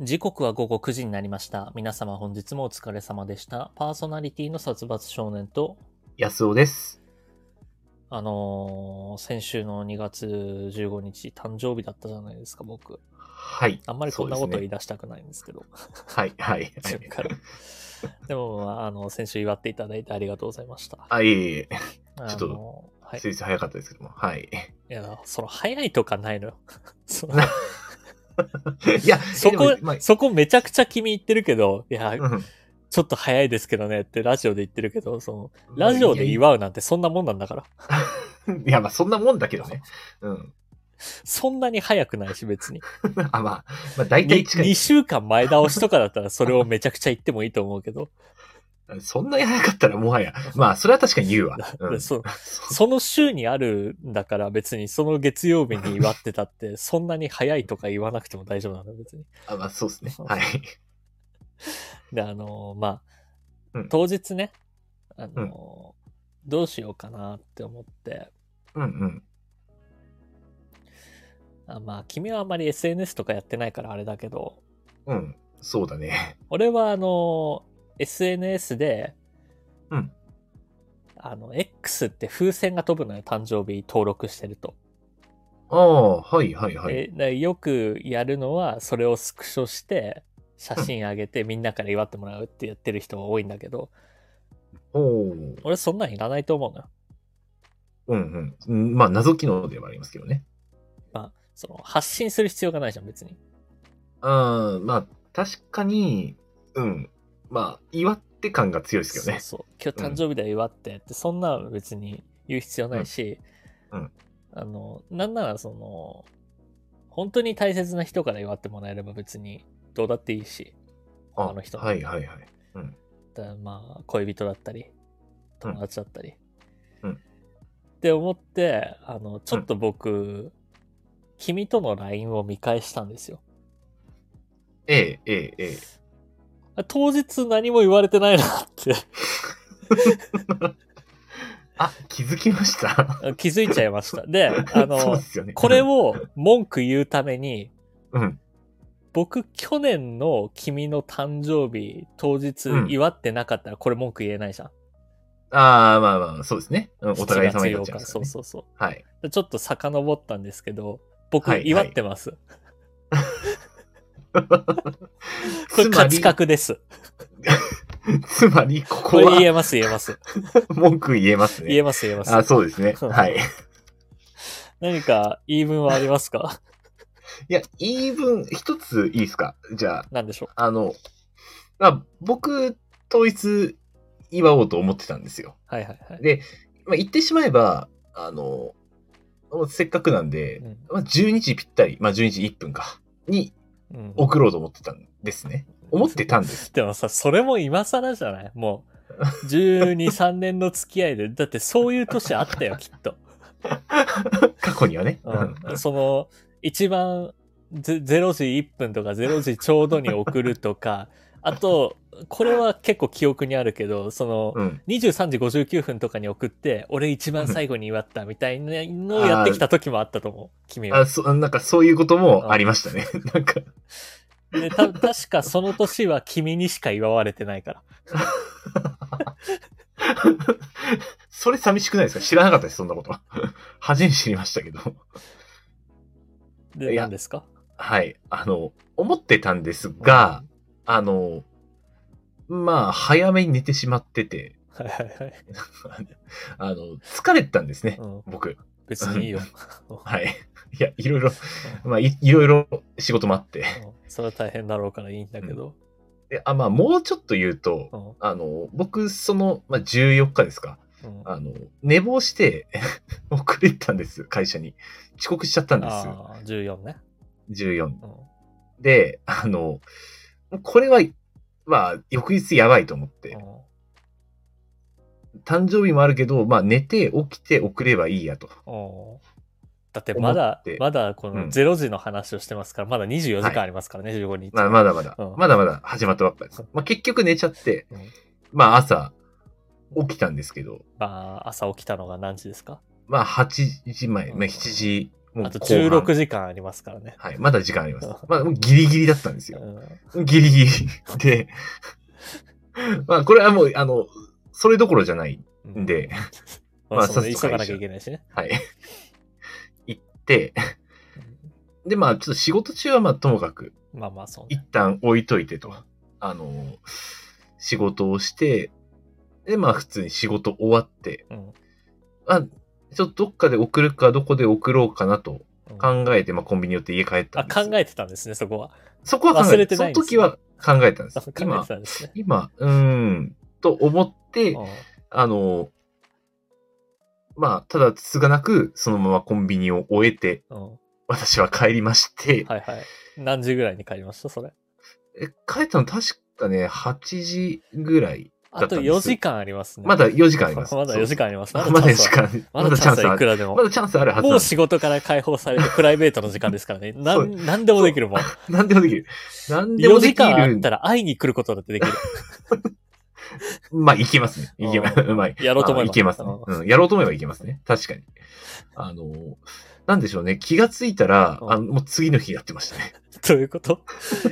時刻は午後9時になりました。皆様本日もお疲れ様でした。パーソナリティの殺伐少年と、安尾です。あのー先週の2月15日、誕生日だったじゃないですか、僕。はい。あんまりこんなこと言いい出したくないんですけど。はい、はい。自分からでも、あの、先週祝っていただいてありがとうございました。あ、いえいえ、あちょっとのはい。ついつい早かったですけども。はい。いや、その、早いとかないのよ。その いや、そこそこめちゃくちゃ君言ってるけど、いや、うんちょっと早いですけどねってラジオで言ってるけど、その、ラジオで祝うなんてそんなもんなんだから。いや、まあ、そんなもんだけどね。うん。そんなに早くないし、別に。あ、まあ、まあ、大体近2い。週間前倒しとかだったらそれをめちゃくちゃ言ってもいいと思うけど、そんなに早かったらもはや。まあ、それは確かに言うわ。うん。そう その週にあるんだから別にその月曜日に祝ってたって、そんなに早いとか言わなくても大丈夫なの、別に。あまあ、そうですね。はい。で、あのーまあ、うん当日ね、あのーどうしようかなって思って、うんうん。あまあ、君はあんまり SNS とかやってないからあれだけど、うん。そうだね。俺はあの、SNS で、うん。あの、X って風船が飛ぶのよ、誕生日登録してると。ああ、はいはいはい。ででよくやるのは、それをスクショして、写真上げてみんなから祝ってもらうってやってる人が多いんだけど、おお。俺そんなんいらないと思うのよ。うんうんうん。まあ、謎機能ではありますけどね。まあ、その、発信する必要がないじゃん、別に。うん。まあ、確かに、うん。まあ、祝って感が強いですけどね。そうそう。今日誕生日で祝ってって、そんな別に言う必要ないし、うんうんあの、なんならその、本当に大切な人から祝ってもらえれば別にどうだっていいし、あ他の人はいはいはい。だからまあ、恋人だったり、友達だったり。うんって思って、あの、ちょっと僕、君との LINE を見返したんですよ。ええ、ええ、ええ。当日何も言われてないなって あ、気づきました？気づいちゃいました。で、あのね。これを文句言うために、うん。僕、去年の君の誕生日当日うん祝ってなかったらこれ文句言えないじゃん。ああ、まあまあ、そうですね。うんお互い7月8様になっちね。そうそうそう。はい。でちょっと遡ったんですけど、僕はい祝ってます。これつ まり価値、格です。つまり、こここはれ言えます言えます。文句言えますね。言えます言えます。あそうですね。はい。何か言い分はありますか？いや、言い分、一ついいですか？じゃあ、何でしょうあの、あ僕、統一祝おうと思ってたんですよ。はいはいはい。で、まあ、言ってしまえば、あの、せっかくなんで、うんまあ、12時ぴったり、まあ、12時1分か、にうん送ろうと思ってたんですね。思ってたんです。でもさ、それも今更じゃない？もう、12、3年の付き合いで、だってそういう年あったよ、きっと。過去にはね。うん、その、一番ゼ0時1分とか0時ちょうどに送るとか、あと、これは結構記憶にあるけど、その、うん。23時59分とかに送って、俺一番最後に祝ったみたいなのをやってきた時もあったと思う、君はあ。そなんかそういうこともありましたね。なんか、で、た、確かその年は君にしか祝われてないから。それ寂しくないですか？知らなかったです、そんなこと。初めて知りましたけど。で、何ですか？はい。あの、思ってたんですが、、あの、まあ、早めに寝てしまってて、はいはいはい。あの、疲れてたんですね、うん、僕。別にいいよ。はい。いや、いろいろ、まあい、いろいろ仕事もあって。うんそれは大変だろうからいいんだけど。であ、まあ、もうちょっと言うと、うんあの、僕、その、まあ、14日ですか。うんあの、寝坊して、遅れてたんです、会社に。遅刻しちゃったんです。ああ、14ね。14。うんで、あの、これは、まあ、翌日やばいと思って、うん。誕生日もあるけど、まあ、寝て起きて送ればいいやと。うん。だってまだまだこのうん。0時の話をしてますから、まだ24時間ありますからね、15日。まあ、まだまだ、うん。まだまだ始まったばっかです。まあ、結局寝ちゃって、うん。まあ、朝、起きたんですけど、まあ、朝起きたのが何時ですか？まあ、8時前、まあ、7時あと後半16時間ありますからね。はい。まだ時間ありますうん。まあ、もうギリギリだったんですうよ。んギリギリで、まあ、これはもう、あの、それどころじゃないうん んで、まあ、そのまあさっ急がなきゃいけないしね。はい。行って、で、まあ、ちょっと仕事中はまあ、ともかく、まあまあ、そうね。一旦置いといてと。あの、仕事をして、で、まあ、普通に仕事終わって、うんあ、ちょっとどっかで送るか、どこで送ろうかなとうん考えて、まあ、コンビニ寄って家帰ったあ、んです。考えてたんですね、そこは。そこは考えて忘れてないんですねその時は考えたんです。今。今、うーん、と思って、うんあの、まあ、ただ、つがなく、そのままコンビニを終えて、うん私は帰りまして、はいはい。何時ぐらいに帰りましたそれ？え帰ったの確かね、8時ぐらい。あと4時間ありますね。まだ4時間あります。まだ4時間あります。まだ4時間、ままだだチャンスはい。くらでもま。だチャンスあるはずもう仕事から解放されてプライベートの時間ですからね。なんなんでもできるもん。なんでもできる。なんで4もでき時間あっる。たら会いに来ることだってできる。まあ、いけますね。いけまうんうまい。やろうと思えばあいけますね。うん。やろうと思えばいけますね。確かに。あの、なんでしょうね。気がついたら、うんあの、もう次の日やってましたね。どういうこと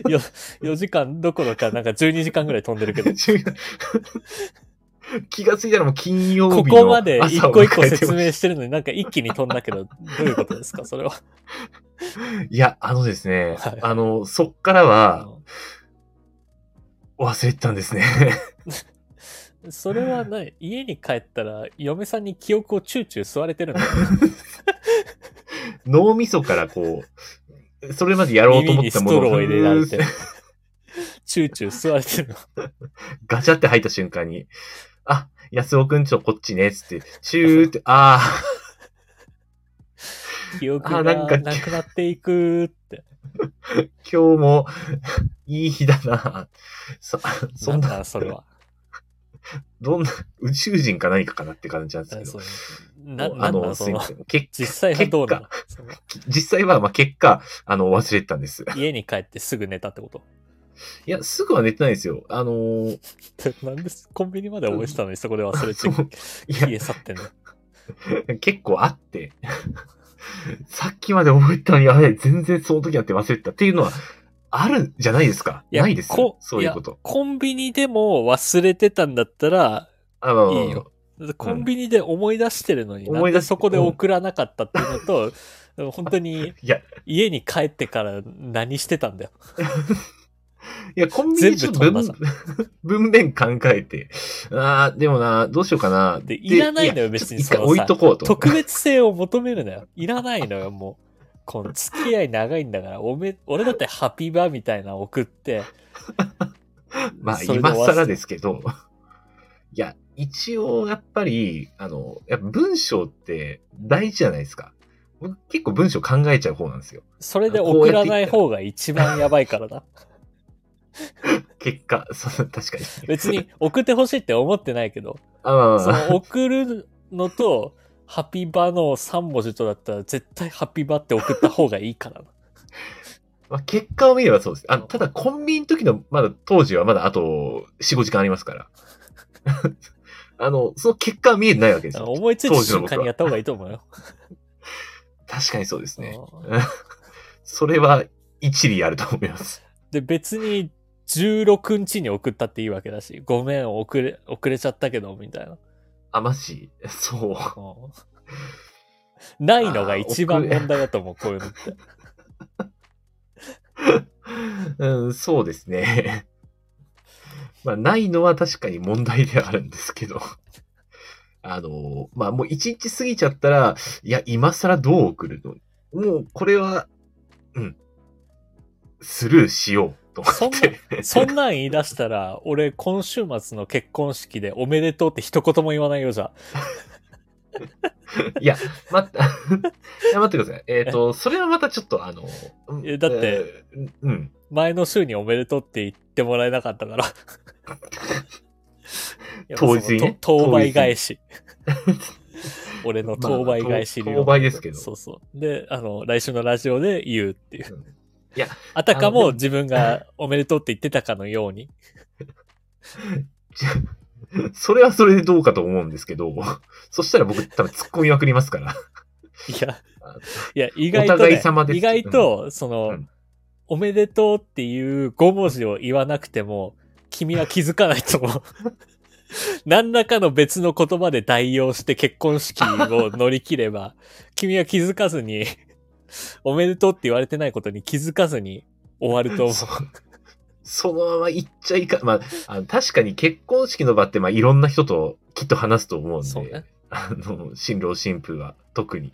？4, ?4 時間どころか、なんか12時間ぐらい飛んでるけど。気がついたらもう金曜日のここまで一個一個説明してるのになんか一気に飛んだけど、どういうことですか？それは。いや、あのですね、はいあの、そっからは忘れてたんですね。それはない。家に帰ったら、嫁さんに記憶をチューチュー吸われてるんだよ。脳みそからこう、それまでやろうと思ったもの耳にストローを入れられてチューチュー吸われてるの。ガチャって入った瞬間に、あ、安尾くんちょこっちね、つって、チューって、あ記憶があなんかなくなっていくって。ー、今日もいい日だな。そ、そなんんな、だそれは。どんな、宇宙人か何かかなって感じなんですけど。な、あの、すいま、せん。結実際はどうなの？実際は、まあ、結果、あの、忘れてたんです。家に帰ってすぐ寝たってこと？いや、すぐは寝てないですよ。あのー なんでコンビニまで覚えてたのにそこで忘れて家去ってんの？結構あって、さっきまで覚えてたのに、あれ、全然その時だって忘れてた。っていうのは、あるんじゃないですかいやないですこそういうこと。コンビニでも忘れてたんだったらいいよ。コンビニで思い出してるのに、思い出しなんでそこで送らなかったっていうのと、本当にいや、家に帰ってから何してたんだよ。いや、コンビニでちょっと全部文文面考えて、ああ、でもな、どうしようかな。でいらないのよや別に一回置いとこうと。特別性を求めるなよ。いらないのよ、もう。この付き合い長いんだから、おめ、俺だってハピバみたいなの送って、まあ、それで今終わらせ更ですけど、いや、一応、やっぱり、あの、やっぱ文章って大事じゃないですか。僕結構文章考えちゃう方なんですよ。それで送らない方が一番やばいからな。結果、そう確かに。別に送ってほしいって思ってないけど、あまあまあそまあの送るのと、ハピバの3文字とだったら絶対ハピバって送った方がいいからな。まあ、結果を見ればそうです。あただ、コンビニの時の、まだ、当時はまだあと4、5時間ありますから。あの、その結果は見えてないわけですよ。思いついた瞬間にやった方がいいと思うよ。確かにそうですね。うんそれは一理あると思います。で、別に16日に送ったっていいわけだし、ごめん、遅れ、遅れちゃったけど、みたいな。あ、マジ？そう。う んないのが一番問題だと思う、こういうのって。うん、そうですね。まあ、ないのは確かに問題ではあるんですけど。あの、まあ、もう一日過ぎちゃったら、いや、今更どう送るの？もう、これは、うん、スルーしようと思って。そんなん言い出したら、俺今週末の結婚式でおめでとうって一言も言わないよ、じゃあ。いや、待って、いや、待ってください。えっ、と、それはまたちょっと、あの、うんえだって、えーうん。前の週におめでとうって言ってもらえなかったから。当日にね？当倍返し。俺の当倍返しまあ当当倍ですけどそうそう。で、あの、来週のラジオで言うっていう。いや、あたかもも自分が おめでとうって言ってたかのように。それはそれでどうかと思うんですけど、そしたら僕多分突っ込みまくりますから。いや、いや、意外と、お互いね様です意外と、その、うんおめでとうっていう5文字を言わなくても、君は気づかないと思う。何らかの別の言葉で代用して結婚式を乗り切れば、君は気づかずに、おめでとうって言われてないことに気づかずに終わると思う。そそのまま言っちゃいか、まあ、あの確かに結婚式の場って、まあ、いろんな人ときっと話すと思うんで、ねあの、新郎新婦は特に。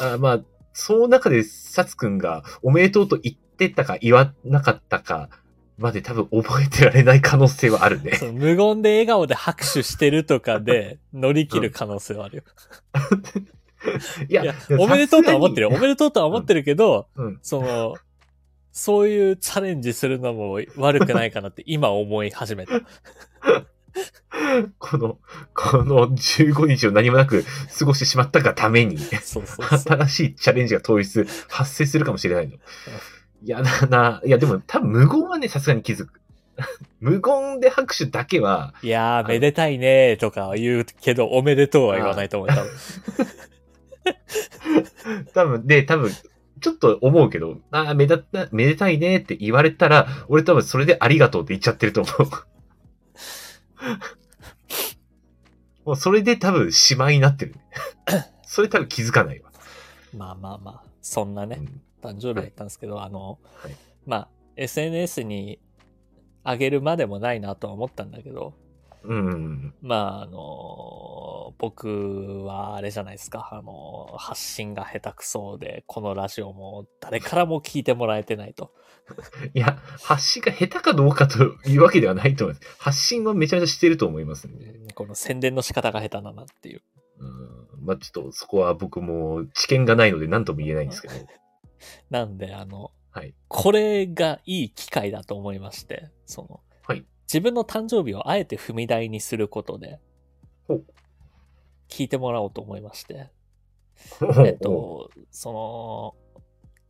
あまあ、その中で、サツくんがおめでとうと言ってたか言わなかったかまで多分覚えてられない可能性はあるね。無言で笑顔で拍手してるとかで乗り切る可能性はあるよ。い やいや、おめでとうとは思ってるよ。おさめでとうとは思ってるけど、すがにうん。その、そういうチャレンジするのも悪くないかなって 今思い始めた。この、この15日を何もなく過ごしてしまったがために、そうそうそう。新しいチャレンジが当日発生するかもしれないの。いやだな、いやでも多分無言はね、さすがに気づく。無言で拍手だけは、いやー、めでたいねーとかは言うけど、おめでとうは言わないと思う。多分で、多分、ちょっと思うけど、ああ、めだた、めでたいねって言われたら、俺多分それでありがとうって言っちゃってると思う。もうそれで多分しまいになってる。それ多分気づかないわ。まあまあまあ、そんなね、うん誕生日だったんですけど、あの、はいまあ、SNS に上げるまでもないなとは思ったんだけど、うんうんまあ、あの、僕はあれじゃないですか、あの、発信が下手くそで、このラジオも誰からも聞いてもらえてないと。いや、発信が下手かどうかというわけではないと思います。発信はめちゃめちゃしてると思いますんで。この宣伝の仕方が下手だなっていう。うん、まあちょっとそこは僕も知見がないので何とも言えないんですけど。なんで、あの、はい。これがいい機会だと思いまして、その、はい自分の誕生日をあえて踏み台にすることで聞いてもらおうと思いまして、え えっ、と、その、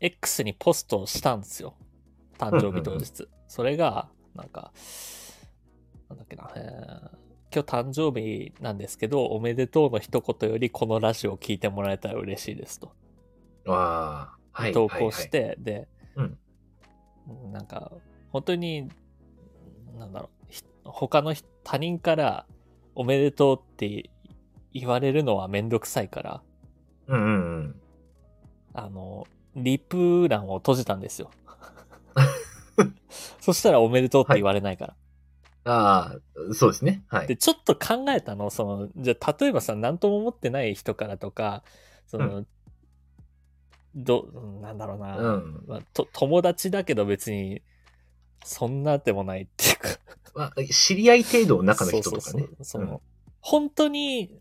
X にポストしたんですよ。誕生日当日。それが、なんか、なんだっけな、えー今日誕生日なんですけど、おめでとうの一言よりこのラジオを聞いてもらえたら嬉しいですと。ああ、はい。投稿して、で、うんなんか、本当に、なんだろう、ひ他の人他人からおめでとうって言われるのはめんどくさいから、はいはい。うんうんうん。あの、リプ欄を閉じたんですよ。そしたらおめでとうって言われないから。ああ、そうですね。はい。で、ちょっと考えたの、その、じゃあ例えばさ、なんとも思ってない人からとか、その、ど、なんだろうな、うん。まあ、と友達だけど別に、そんなでもないっていうか、まあ、知り合い程度の中の人とかね。そうそう。そう。その、うん。本当に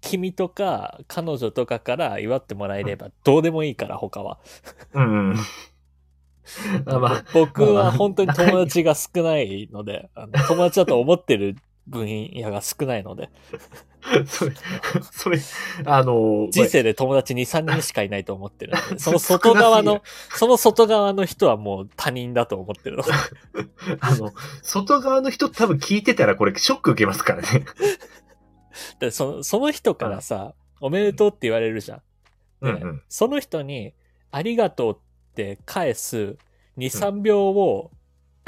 君とか彼女とかから祝ってもらえればどうでもいいから他は。うん まあ、僕はまあ。本当に友達が少ないので、あの友達だと思ってる分野が少ないので、それ、それ、あの、人生で友達2、3人しかいないと思ってるので、その外側の、その外側の人はもう他人だと思ってるので。あの、外側の人多分聞いてたらこれショック受けますからね。でそのその人からさ、おめでとうって言われるじゃん。で、うんうん。その人に、ありがとうって返す2、3秒を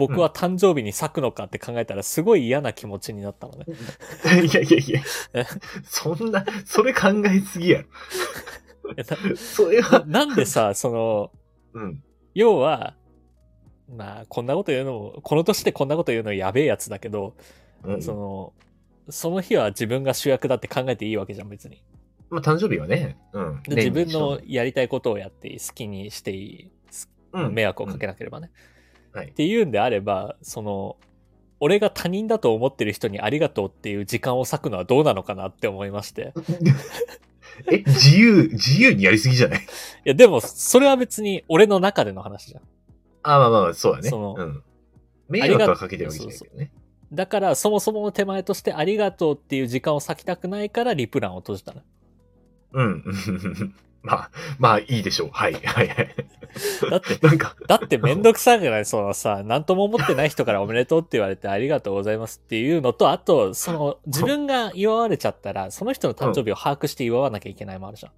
僕は誕生日に咲くのかって考えたらすごい嫌な気持ちになったのね。いやいやいやえ？そんな、それ考えすぎやろ。えそれなは、なんでさ、その、うん。要は、まあ、こんなこと言うのも、この年でこんなこと言うのやべえやつだけど、うんその、その日は自分が主役だって考えていいわけじゃん、別に。まあ、誕生日はね。うん。で自分年のにやりたいことをやっていい、好きにしていい、うん迷惑をかけなければね。うんはいっていうんであれば、その、俺が他人だと思ってる人にありがとうっていう時間を割くのはどうなのかなって思いまして。え、自由、自由にやりすぎじゃない？いや、でも、それは別に俺の中での話じゃん。あまあまあまあ、そうだね。そのうん。迷惑はかけてるわけじゃないけどね。だから、そもそもの手前としてありがとうっていう時間を割きたくないからリプランを閉じたの。うん。まあ、まあいいでしょう。はい、はい、はい。だって、なんか、だってめんどくさくないそのさ、なんとも思ってない人からおめでとうって言われてありがとうございますっていうのと、あと、その、自分が祝われちゃったら、その人の誕生日を把握して祝わなきゃいけないもあるじゃん。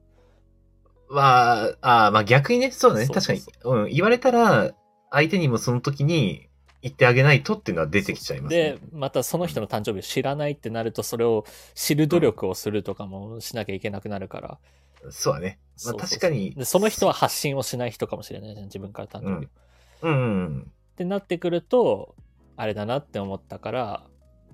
まあ、あーまあ逆にね、そうだね。そう確かにそう。うん。言われたら、相手にもその時に言ってあげないとっていうのは出てきちゃいますねで。、またその人の誕生日を知らないってなると、それを知る努力をするとかもしなきゃいけなくなるから。そうだね。まあ確かにでその人は発信をしない人かもしれないじゃん、自分から誕生日を。うんうんってなってくると、あれだなって思ったから、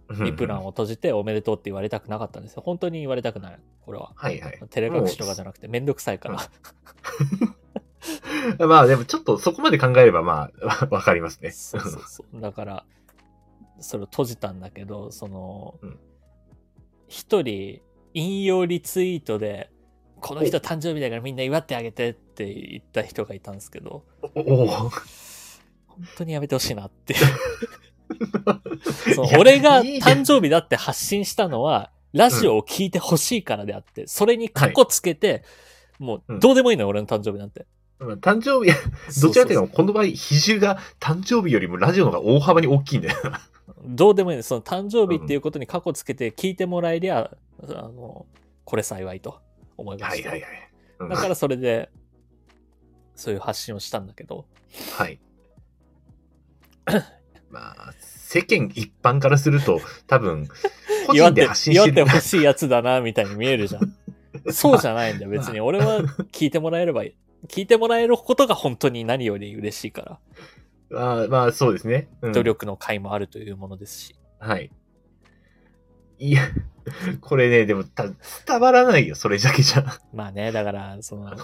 うん。リプランを閉じておめでとうって言われたくなかったんですよ。本当に言われたくない。これは。はいはい。照れ隠しとかじゃなくてめんどくさいから。まあでもちょっとそこまで考えればまあ、わかりますね。そうそうそう。だから、それを閉じたんだけど、そのうん、一、人、引用リツイートで、この人誕生日だからみんな祝ってあげてって言った人がいたんですけど、本当にやめてほしいなって。そう俺が誕生日だって発信したのは、ラジオを聞いてほしいからであって、それに過去つけて、もうどうでもいいのよ、俺の誕生日なんて。まあ誕生日、どちらかというと、この場合、比重が誕生日よりもラジオの方が大幅に大きいんだよ。どうでもいい。のその誕生日っていうことに過去つけて聞いてもらえりゃ、あの、これ幸いと思いました。はいはいはい。うんだからそれで、そういう発信をしたんだけど、はい。まあ、世間一般からすると、多分、個人で発信してってほしいやつだな、みたいに見えるじゃん。そうじゃないんだよ、別に。俺は聞いてもらえればいい。聞いてもらえることが本当に何より嬉しいから、まあ、まあ、そうですね。うん努力の甲斐もあるというものですし。はい。いや、これね、でもた伝わらないよ、それだけじゃ。まあね、だから、その、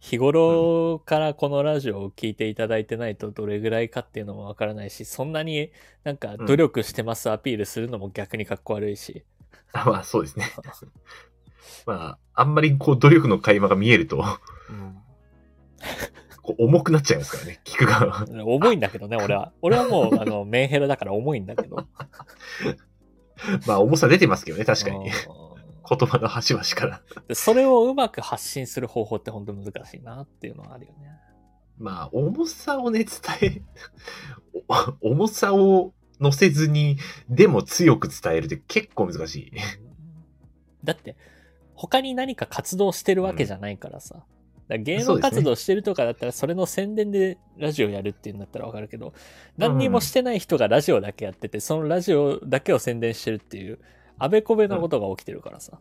日頃からこのラジオを聞いていただいてないとどれぐらいかっていうのもわからないし、そんなになんか努力してますアピールするのも逆にかっこ悪いし。あまあ、そうですね。まあ、あんまりこう、努力の垣間が見えると、うんこう重くなっちゃいますからね、聞く側。重いんだけどね、俺は。俺はもう、あの、メンヘラだから重いんだけど。まあ、重さ出てますけどね、確かに。うん言葉の端々から。でそれをうまく発信する方法って本当難しいなっていうのはあるよね。まあ、重さをね、伝え、お 重さを乗せずに、でも強く伝えるって結構難しい。だって、他に何か活動してるわけじゃないからさ。だ芸能活動してるとかだったら、それの宣伝でラジオやるっていうんだったらわかるけど、何にもしてない人がラジオだけやってて、そのラジオだけを宣伝してるっていう、あべこべなことが起きてるからさ。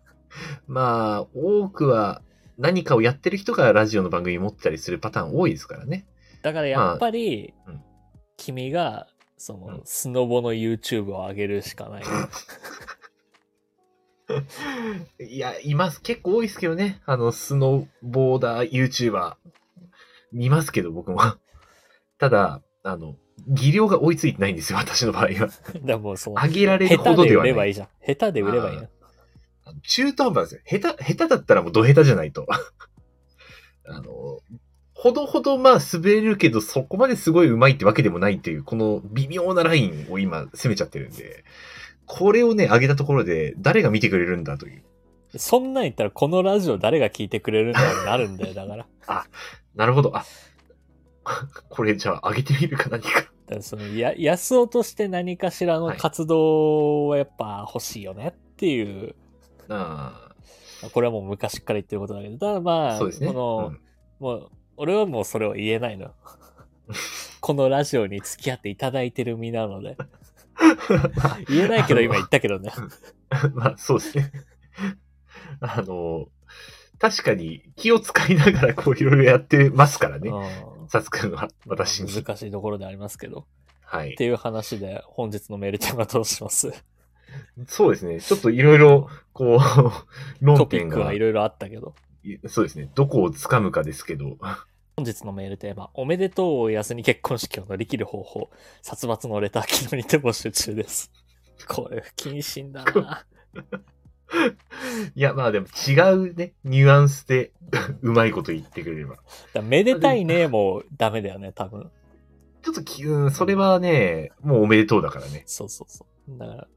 まあ、多くは何かをやってる人がラジオの番組持ってたりするパターン多いですからね。だからやっぱりまあうん、君が、そのうん、スノボの YouTube を上げるしかない。いや、います。結構多いですけどね。あの、スノーボーダー YouTuber。見ますけど、僕も。ただ、あの、技量が追いついてないんですよ、私の場合は。だもうその、上げられるほ下手でどではない。売ればいいじゃん。下手で売ればいいの。中途半端ですよ。下手、下手だったらもうド下手じゃないと。あの、ほどほどまあ滑れるけど、そこまですごい上手いってわけでもないっていう、この微妙なラインを今攻めちゃってるんで、これをね、上げたところで誰が見てくれるんだという。そんなん言ったらこのラジオ誰が聞いてくれるんだになるんだよ、だから。だかなるほど。あ、これじゃあ上げてみるか何か。らそのや、安尾として何かしらの活動はやっぱ欲しいよねっていう、あこれはもう昔から言ってることだけど、ただまあ、あ、そうですね。この、うんもう、俺はもうそれを言えないの。このラジオに付き合っていただいてる身なので。言えないけど今言ったけどね。まあ、そうですね。あの、確かに気を使いながらこういろいろやってますからね。うんさつくんは、私に。難しいところでありますけど。はいっ。ていう話で本日のメールテーマどうします？そうですね。ちょっといろいろ、こう、論点がトピックは、いろいろあったけど。そうですね。どこを掴むかですけど、本日のメールテーマ、おめでとうを安に結婚式を乗り切る方法、殺伐のレター機能にて募集中です。これ不謹慎だな。いや、まあでも違うね、ニュアンスで うまいこと言ってくれれば。めでたいねもダメだよね、多分。ちょっとき、うん、それはね、もうおめでとうだからね。そうそうそう。だから、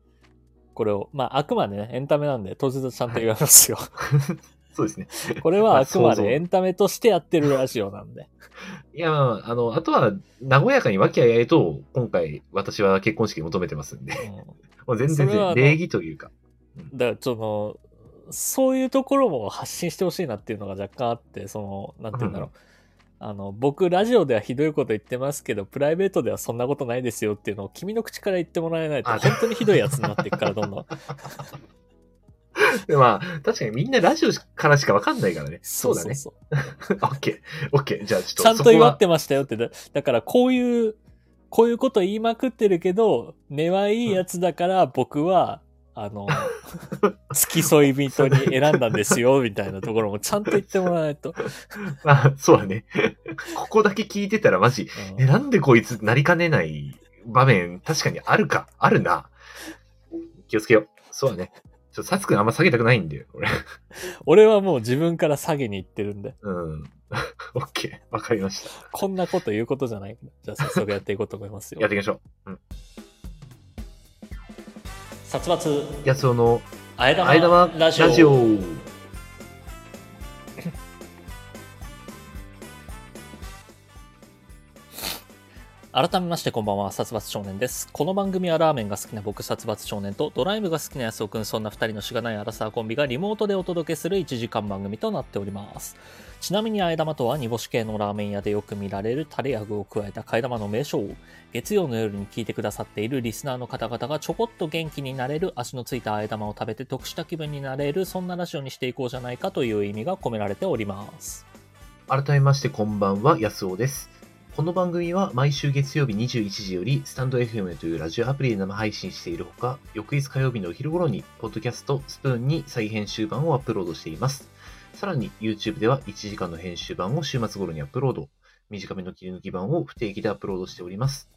これを、まあ、あくまでね、エンタメなんで、当日ちゃんと言われますよ。そうですね。これはあくまでエンタメとしてやってるラジオなんで。いや、まあ、あの、あとは、和やかに和気あいあいと、今回、私は結婚式求めてますんで、うん もう全然礼儀というか。だから、その、そういうところも発信してほしいなっていうのが若干あって、その、なんて言うんだろう。あの、僕、ラジオではひどいこと言ってますけど、プライベートではそんなことないですよっていうのを君の口から言ってもらえないと、あ本当にひどいやつになっていくから、どんどん。でまあ、確かにみんなラジオからしかわかんないからね。そうだね。そうそうオッケー。オッケー。じゃあちょっと。ちゃんと祝ってましたよってだ。だから、こういう、こういうこと言いまくってるけど、根はいいやつだから、僕は、あの、付き添い人に選んだんですよ、みたいなところもちゃんと言ってもらわないと。あ、そうだね。ここだけ聞いてたらマジ、うんえ、なんでこいつなりかねない場面、確かにあるか。あるな。気をつけよう。そうだね。ちょっとサツくんあんま下げたくないんだよ、俺。俺はもう自分から下げに行ってるんで、うん。オッケー。わかりました。こんなこと言うことじゃない。じゃあ早速やっていこうと思いますよやっ。ていきましょう。殺伐、やつおの、あえ玉あえ玉ラジオ。改めましてこんばんは、殺伐少年です。この番組はラーメンが好きな僕、殺伐少年とドライブが好きな安尾くん、そんな二人のしがないアラサーコンビがリモートでお届けする1時間番組となっております。ちなみに、あえ玉とは煮干し系のラーメン屋でよく見られるタレや具を加えた替え玉の名称。月曜の夜に聞いてくださっているリスナーの方々がちょこっと元気になれる足のついたあえ玉を食べて得した気分になれる、そんなラジオにしていこうじゃないかという意味が込められております。改めましてこんばんは、やすおです。この番組は毎週月曜日21時より、スタンド FM というラジオアプリで生配信しているほか、翌日火曜日のお昼頃に、ポッドキャストスプーンに再編集版をアップロードしています。さらに、YouTube では1時間の編集版を週末頃にアップロード。短めの切り抜き版を不定期でアップロードしております。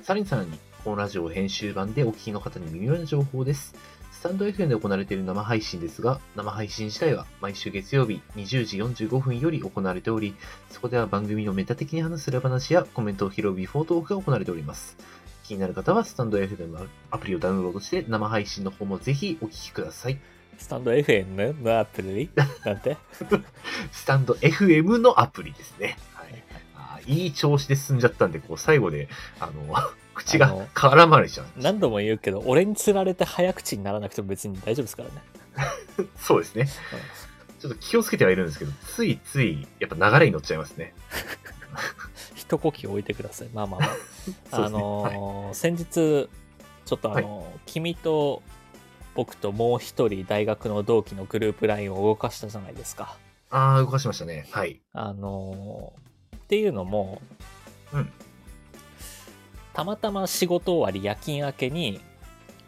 さらにさらに、このラジオ編集版でお聞きの方に耳寄りな情報です。スタンド FM で行われている生配信ですが、生配信自体は毎週月曜日20時45分より行われており、そこでは番組のメタ的に話す裏話やコメントを拾うビフォートークが行われております。気になる方はスタンド FM アプリをダウンロードして生配信の方もぜひお聞きください。スタンド FM のアプリなんて？スタンド FM のアプリですね。はい。いい調子で進んじゃったんで、こう最後で、あの、口が絡まれちゃう。何度も言うけど、俺に釣られて早口にならなくても別に大丈夫ですからね。そうですね。ちょっと気をつけてはいるんですけど、ついつい、やっぱ流れに乗っちゃいますね。一呼吸置いてください。まあまあまあ。そうですあね。はいのー先日、ちょっとあのー君と僕ともう一人大学の同期のグループ LINE を動かしたじゃないですか。ああ、動かしましたね。はい。あのーっていうのも、うんたまたま仕事終わり夜勤明けに、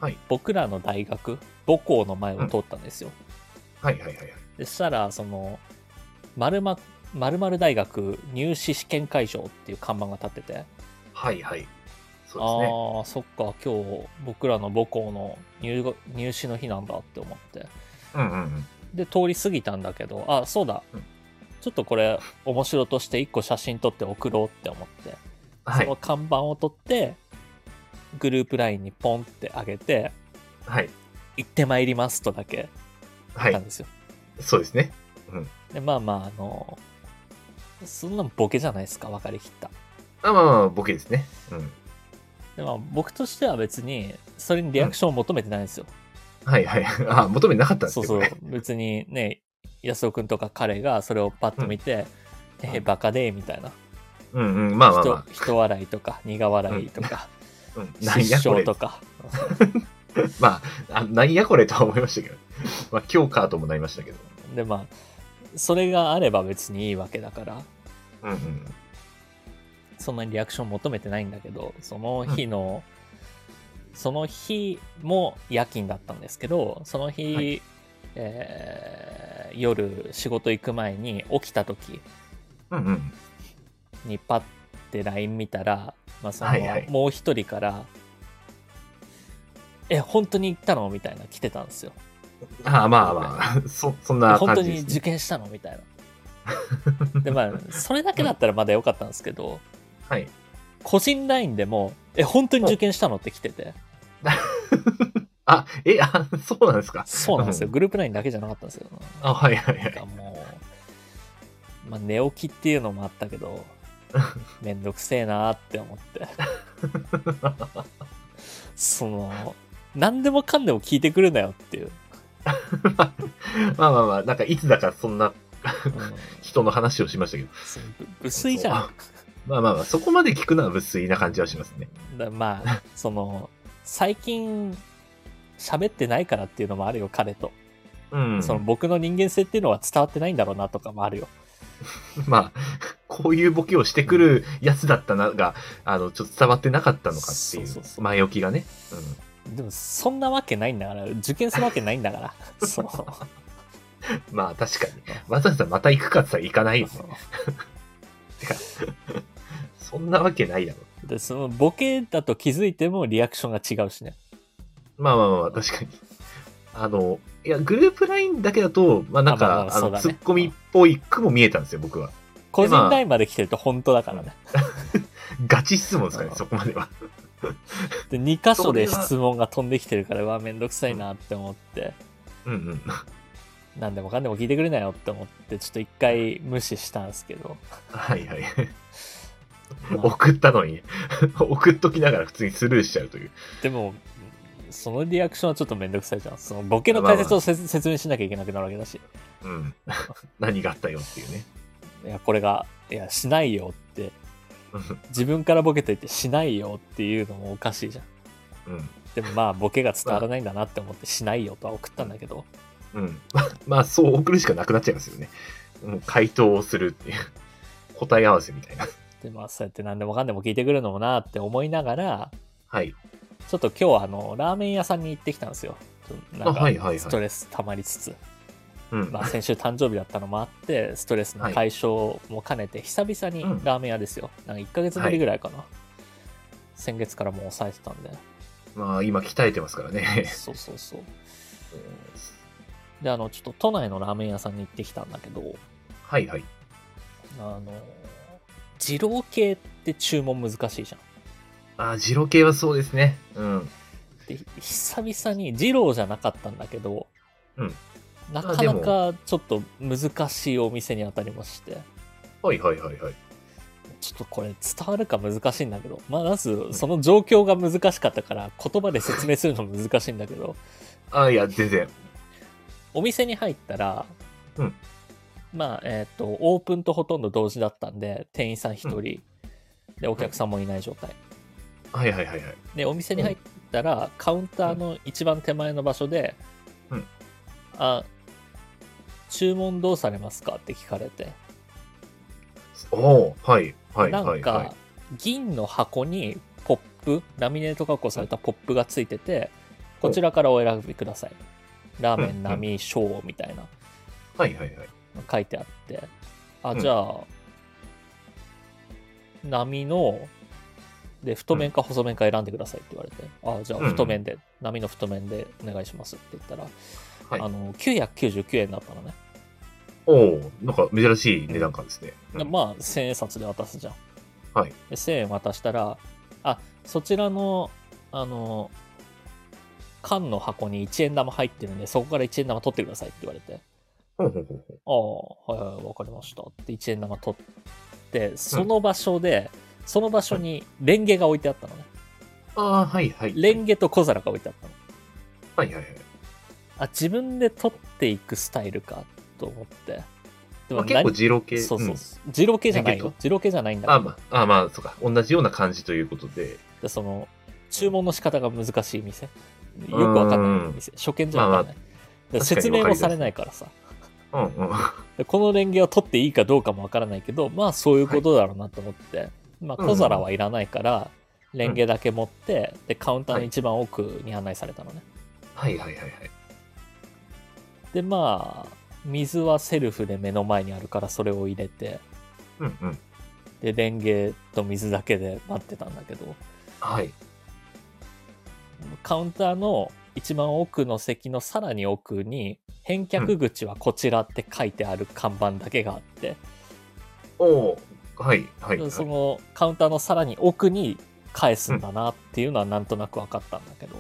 はい僕らの大学、母校の前を通ったんですよ。はいはいはいはい。でしたら、その、丸ま、〇〇大学入試試験会場っていう看板が立ってて、はいはい。そうですね。ああ、そっか、今日僕らの母校の入学入試の日なんだって思って。うんうんうん。で、通り過ぎたんだけど、あ、そうだ。うんちょっとこれ、面白として一個写真撮って送ろうって思って、はいその。看板を撮って、グループ LINE にポンってあげて、はい。行ってまいりますとだけはい。なんですよ。そうですね。で、まあまあ、あの、そんなんボケじゃないですか、分かりきった。あまあまあ、ボケですね。うん。でまあ、僕としては別に、それにリアクションを求めてないんですよ。はいはい。あ、求めなかったんですそうね。そう、別にね、安尾くんとか彼がそれをパッと見て、うんえ、バカで、みたいな。うんうん。まあまあま人人笑いとか、苦笑いとか、あ。うん。失笑と。か。まあ、あなんやこれとは思いましたけど。まあ、今日かともなりましたけど。で、まあ、それがあれば別にいいわけだから、うんうん。そんなにリアクション求めてないんだけど、その日の、その日も夜勤だったんですけど、その日、はいえー夜仕事行く前に起きた時うんうん。にパッて LINE 見たら、まあそのはいはいもう一人から、え、本当に行ったの？みたいな来てたんですよ。ああ、まあまあ、そ、そんな本当に感じです、受験したの？みたいな。で、まあ、それだけだったらまだ良かったんですけど、はい。個人 LINE でも、え、本当に受験したの？って来てて、あ、え、あ、そうなんですか？そうなんですよ。うんグループ LINE だけじゃなかったんですよ。あ、はいはいはい。なんかもう、まあ、寝起きっていうのもあったけど、めんどくせえなーって思って。その、何でもかんでも聞いてくるなよっていう。まあまあまあ、なんかいつだかそんなうん人の話をしましたけど。そうぶ無粋じゃん。まあまあまあ、そこまで聞くのは無粋な感じはしますね。だまあ、その、最近、喋ってないからっていうのもあるよ、彼と。うん。その僕の人間性っていうのは伝わってないんだろうなとかもあるよ。まあ、こういうボケをしてくるやつだったなが、あの、ちょっと伝わってなかったのかっていそう前置きがね。でも、そんなわけないんだから、受験するわけないんだから。そう。うん。まあ確かに。わざわざまた行くかって言ったら行かないよね。てか、そんなわけないだろ。で、そのボケだと気づいてもリアクションが違うしね。まあまあまあ、確かに。あの、いや、グループラインだけだと、まあなんあまあまか、あの、あそうだねツッコミっぽい句も見えたんですよ、僕は。個人ラインまで来てると本当だからね。ガチ質問ですかねう、んそこまでは。で、2箇所で質問が飛んできてるから、うわ、めんどくさいなって思って、うんうん。何でもかんでも聞いてくれなよって思って、ちょっと一回無視したんですけど。はいはい。まあ送ったのに、送っときながら普通にスルーしちゃうという。でも、そのリアクションはちょっとめんどくさいじゃん。そのボケの解説をせ説明しなきゃいけなくなるわけだし。うん。何があったよっていうね。いや、これが、いや、しないよって、自分からボケといてしないよっていうのもおかしいじゃん。うん。でもまあ、ボケが伝わらないんだなって思ってしないよとは送ったんだけど、うん。まあ、そう送るしかなくなっちゃいますよね。もう回答をするっていう。答え合わせみたいな。で、まあ、そうやって何でもかんでも聞いてくるのもなって思いながら、はい。ちょっと今日あの、ラーメン屋さんに行ってきたんですよ。なんか、ストレス溜まりつつ。うん。まあ、先週誕生日だったのもあって、ストレスの解消も兼ねて、久々にラーメン屋ですよ。なんか1ヶ月ぶりぐらいかな。先月からもう抑えてたんで。まあ、今鍛えてますからね。そうそうそう。で、あの、ちょっと都内のラーメン屋さんに行ってきたんだけど、はいはい。あの、二郎系って注文難しいじゃん。あ、ジロ系はそうですね。うん。で、久々に二郎じゃなかったんだけど、うんなかなかちょっと難しいお店に当たりまして、はいはいはいはい。ちょっとこれ伝わるか難しいんだけど、まあ、まずその状況が難しかったから言葉で説明するの難しいんだけど、あ、いや、全然。お店に入ったら、うんまあ、えっ、と、オープンとほとんど同時だったんで、店員さん一人、で、お客さんもいない状態。はいはいはいはい。で、お店に入ったら、カウンターの一番手前の場所で、うんあ、注文どうされますかって聞かれて、おおはいはいなんか、はいはい。銀の箱にポップ、ラミネート加工されたポップがついてて、こちらからお選びください。ラーメン並小みたいなはいはいはい。書いてあって、あ、うんじゃあ、波の、で、太麺か細麺か選んでくださいって言われて、あ、じゃあうん。太麺で、波の太麺でお願いしますって言ったら、はい。あの、999円だったのね。おおなんか珍しい値段感ですね。うん。でまあ、1000円札で渡すじゃん。はい。で、1000円渡したら、あ、そちらの、あの、缶の箱に1円玉入ってるんで、そこから1円玉取ってくださいって言われて、ああ、はいはい、わかりました。って1円玉取って、その場所で、その場所にレンゲが置いてあったのね。ああ、はいはい。レンゲと小皿が置いてあったの。はいはいはい。あ、自分で取っていくスタイルかと思って。でまあ、結構ジロ系。そうそう。二郎系じゃない。よ二郎系じゃないんだあまあ、あまあ、そうか。同じような感じということで。でその注文の仕方が難しい店よくわかんない店初見じゃわかんない、で確かに説明もされないからさうんうん。でこのレンゲを取っていいかどうかもわからないけどまあそういうことだろうなと思って、まあうん小皿はいらないから、レンゲだけ持ってでカウンターの一番奥に案内されたのね、はいはいはいはい。でまあ水はセルフで目の前にあるからそれを入れてうんうん。でレンゲと水だけで待ってたんだけど。はい。カウンターの一番奥の席のさらに奥に返却口はこちらって書いてある看板だけがあって、おおはいはい、はい。そのカウンターのさらに奥に返すんだなっていうのはなんとなく分かったんだけど、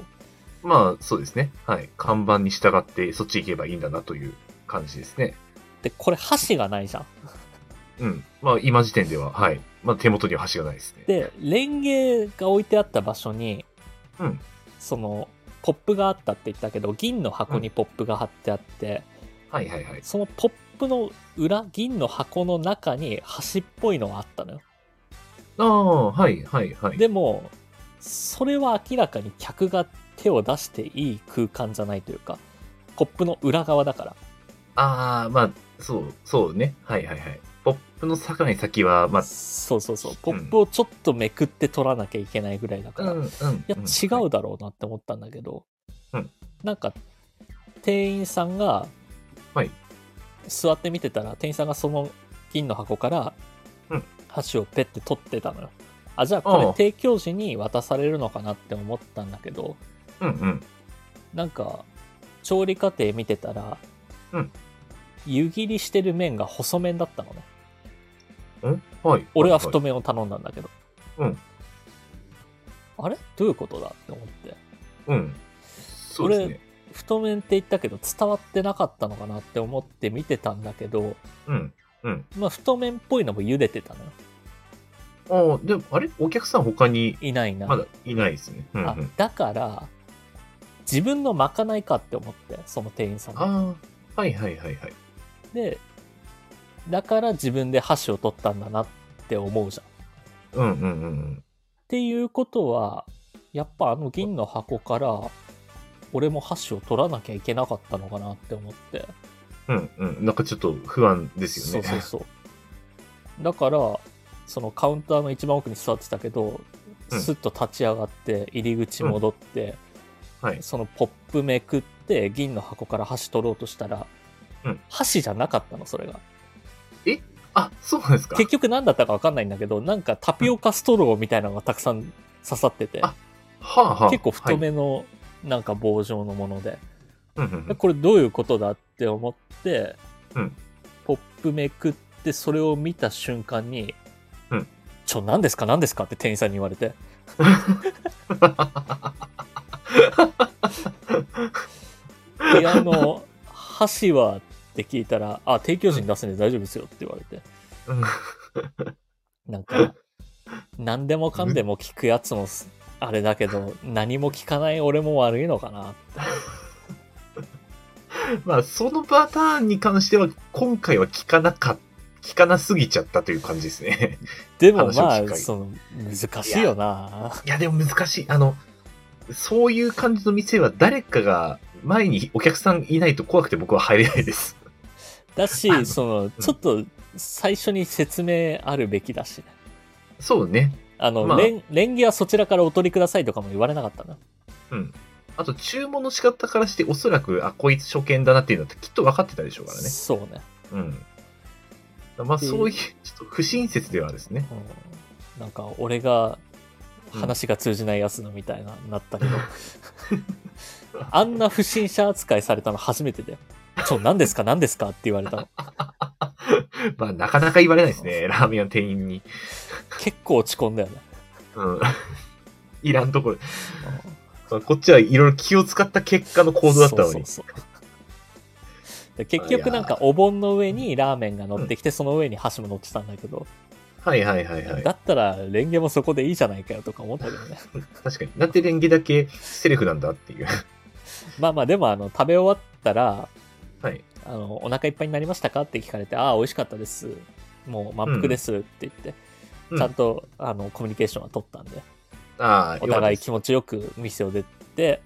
まあ、そうですね。はい。看板に従ってそっち行けばいいんだなという感じですね。でこれ箸がないじゃんうん。まあ、今時点では、はい。まあ、手元には箸がないですね。でレンゲが置いてあった場所にうん。そのポップがあったって言ったけど銀の箱にポップが貼ってあって、はいはいはい。そのポップの裏、銀の箱の中に端っぽいのがあったのよ。ああ、はいはいはい。でも、それは明らかに客が手を出していい空間じゃないというか、ポップの裏側だから。ああ、まあ、そう、そうね。はいはいはい。ポップの境に先は、まあ、そうそうそう。ポップをちょっとめくって取らなきゃいけないぐらいだから。うん、うん。いや、違うだろうなって思ったんだけど、うんなんか、店員さんが、はい座って見てたら、店員さんがその銀の箱からうん、箸をペッて取ってたのよ。あ、じゃあこれ提供時に渡されるのかなって思ったんだけど、うんうん。なんか、調理過程見てたら、うん湯切りしてる麺が細麺だったのね。うんはい。俺は太め。麺を頼んだんだけど。うんあれ？どういうことだって思って。うん。そうですね。太麺って言ったけど伝わってなかったのかなって思って見てたんだけど、うん。うん。まあ太麺っぽいのも茹でてたのよ。ああ、でも、あれ？お客さん他に？いないな。まだいないですね。うん、うあん。だから、自分のまかないかって思って、その店員さんが。ああ、はいはいはいはい。で、だから自分で箸を取ったんだなって思うじゃん。っうんうんうんていうことは、やっぱあの銀の箱から、俺も箸を取らなきゃいけなかったのかなって思って。うん。うんうん。なんかちょっと不安ですよね。そうそうそう。だから、そのカウンターの一番奥に座ってたけど、うんスッと立ち上がって、入り口戻って、はい。そのポップめくって、銀の箱から箸取ろうとしたら、うん箸じゃなかったの、それが。あ、そうなんですか？結局何だったか分かんないんだけど、なんかタピオカストローみたいなのがたくさん刺さってて、あはあはあ。結構太はい。めのなんか棒状のもので、うんうんうん。これどういうことだって思って、うん。ポップめくってそれを見た瞬間に、うん。ちょ、何ですか？何ですか？って店員さんに言われて、いや、あの、箸は？って聞いたら、あ、提供時に出すんで大丈夫ですよって言われて、うん。なんか、何でもかんでも聞くやつもすあれだけど、何も聞かない俺も悪いのかなって。まあ、そのパターンに関しては、今回は聞かなかっ聞かなすぎちゃったという感じですね。でもまあ、その、難しいよな。いや、でも難しい。あの、そういう感じの店は誰かが前にお客さんいないと怖くて僕は入れないです。だし、その、ちょっと、最初に説明あるべきだしね。そうね。あの、まあレン、レンゲはそちらからお取りくださいとかも言われなかったな。うん。あと、注文の仕方からして、おそらく、あ、こいつ初見だなっていうのってきっと分かってたでしょうからね。そうね。うん。まあ、でそういう、ちょっと不親切ではですね。うん、なんか、俺が、話が通じないやつのみたいな、なったけど。あんな不審者扱いされたの初めてだよ。ちょ、何ですか何ですかって言われたの。まあ、なかなか言われないですね。ラーメン屋の店員に。結構落ち込んだよね。うん。いらんところ。まあこっちはいろいろ気を使った結果の行動だったのに。そうそうそうで結局なんかお盆の上にラーメンが乗ってきて、その上に箸も乗ってたんだけど、はいはいはいはいだ。ったらレンゲもそこでいいじゃないかよとか思ったけどね。確かに。なんでレンゲだけセルフなんだっていう。まあまあでもあの食べ終わったら、はい。あのお腹いっぱいになりましたかって聞かれて、ああ、美味しかったです。もう満腹ですって言って、うんちゃんとあのコミュニケーションは取ったんで、ああ、お互い気よ持ちよく店を出て、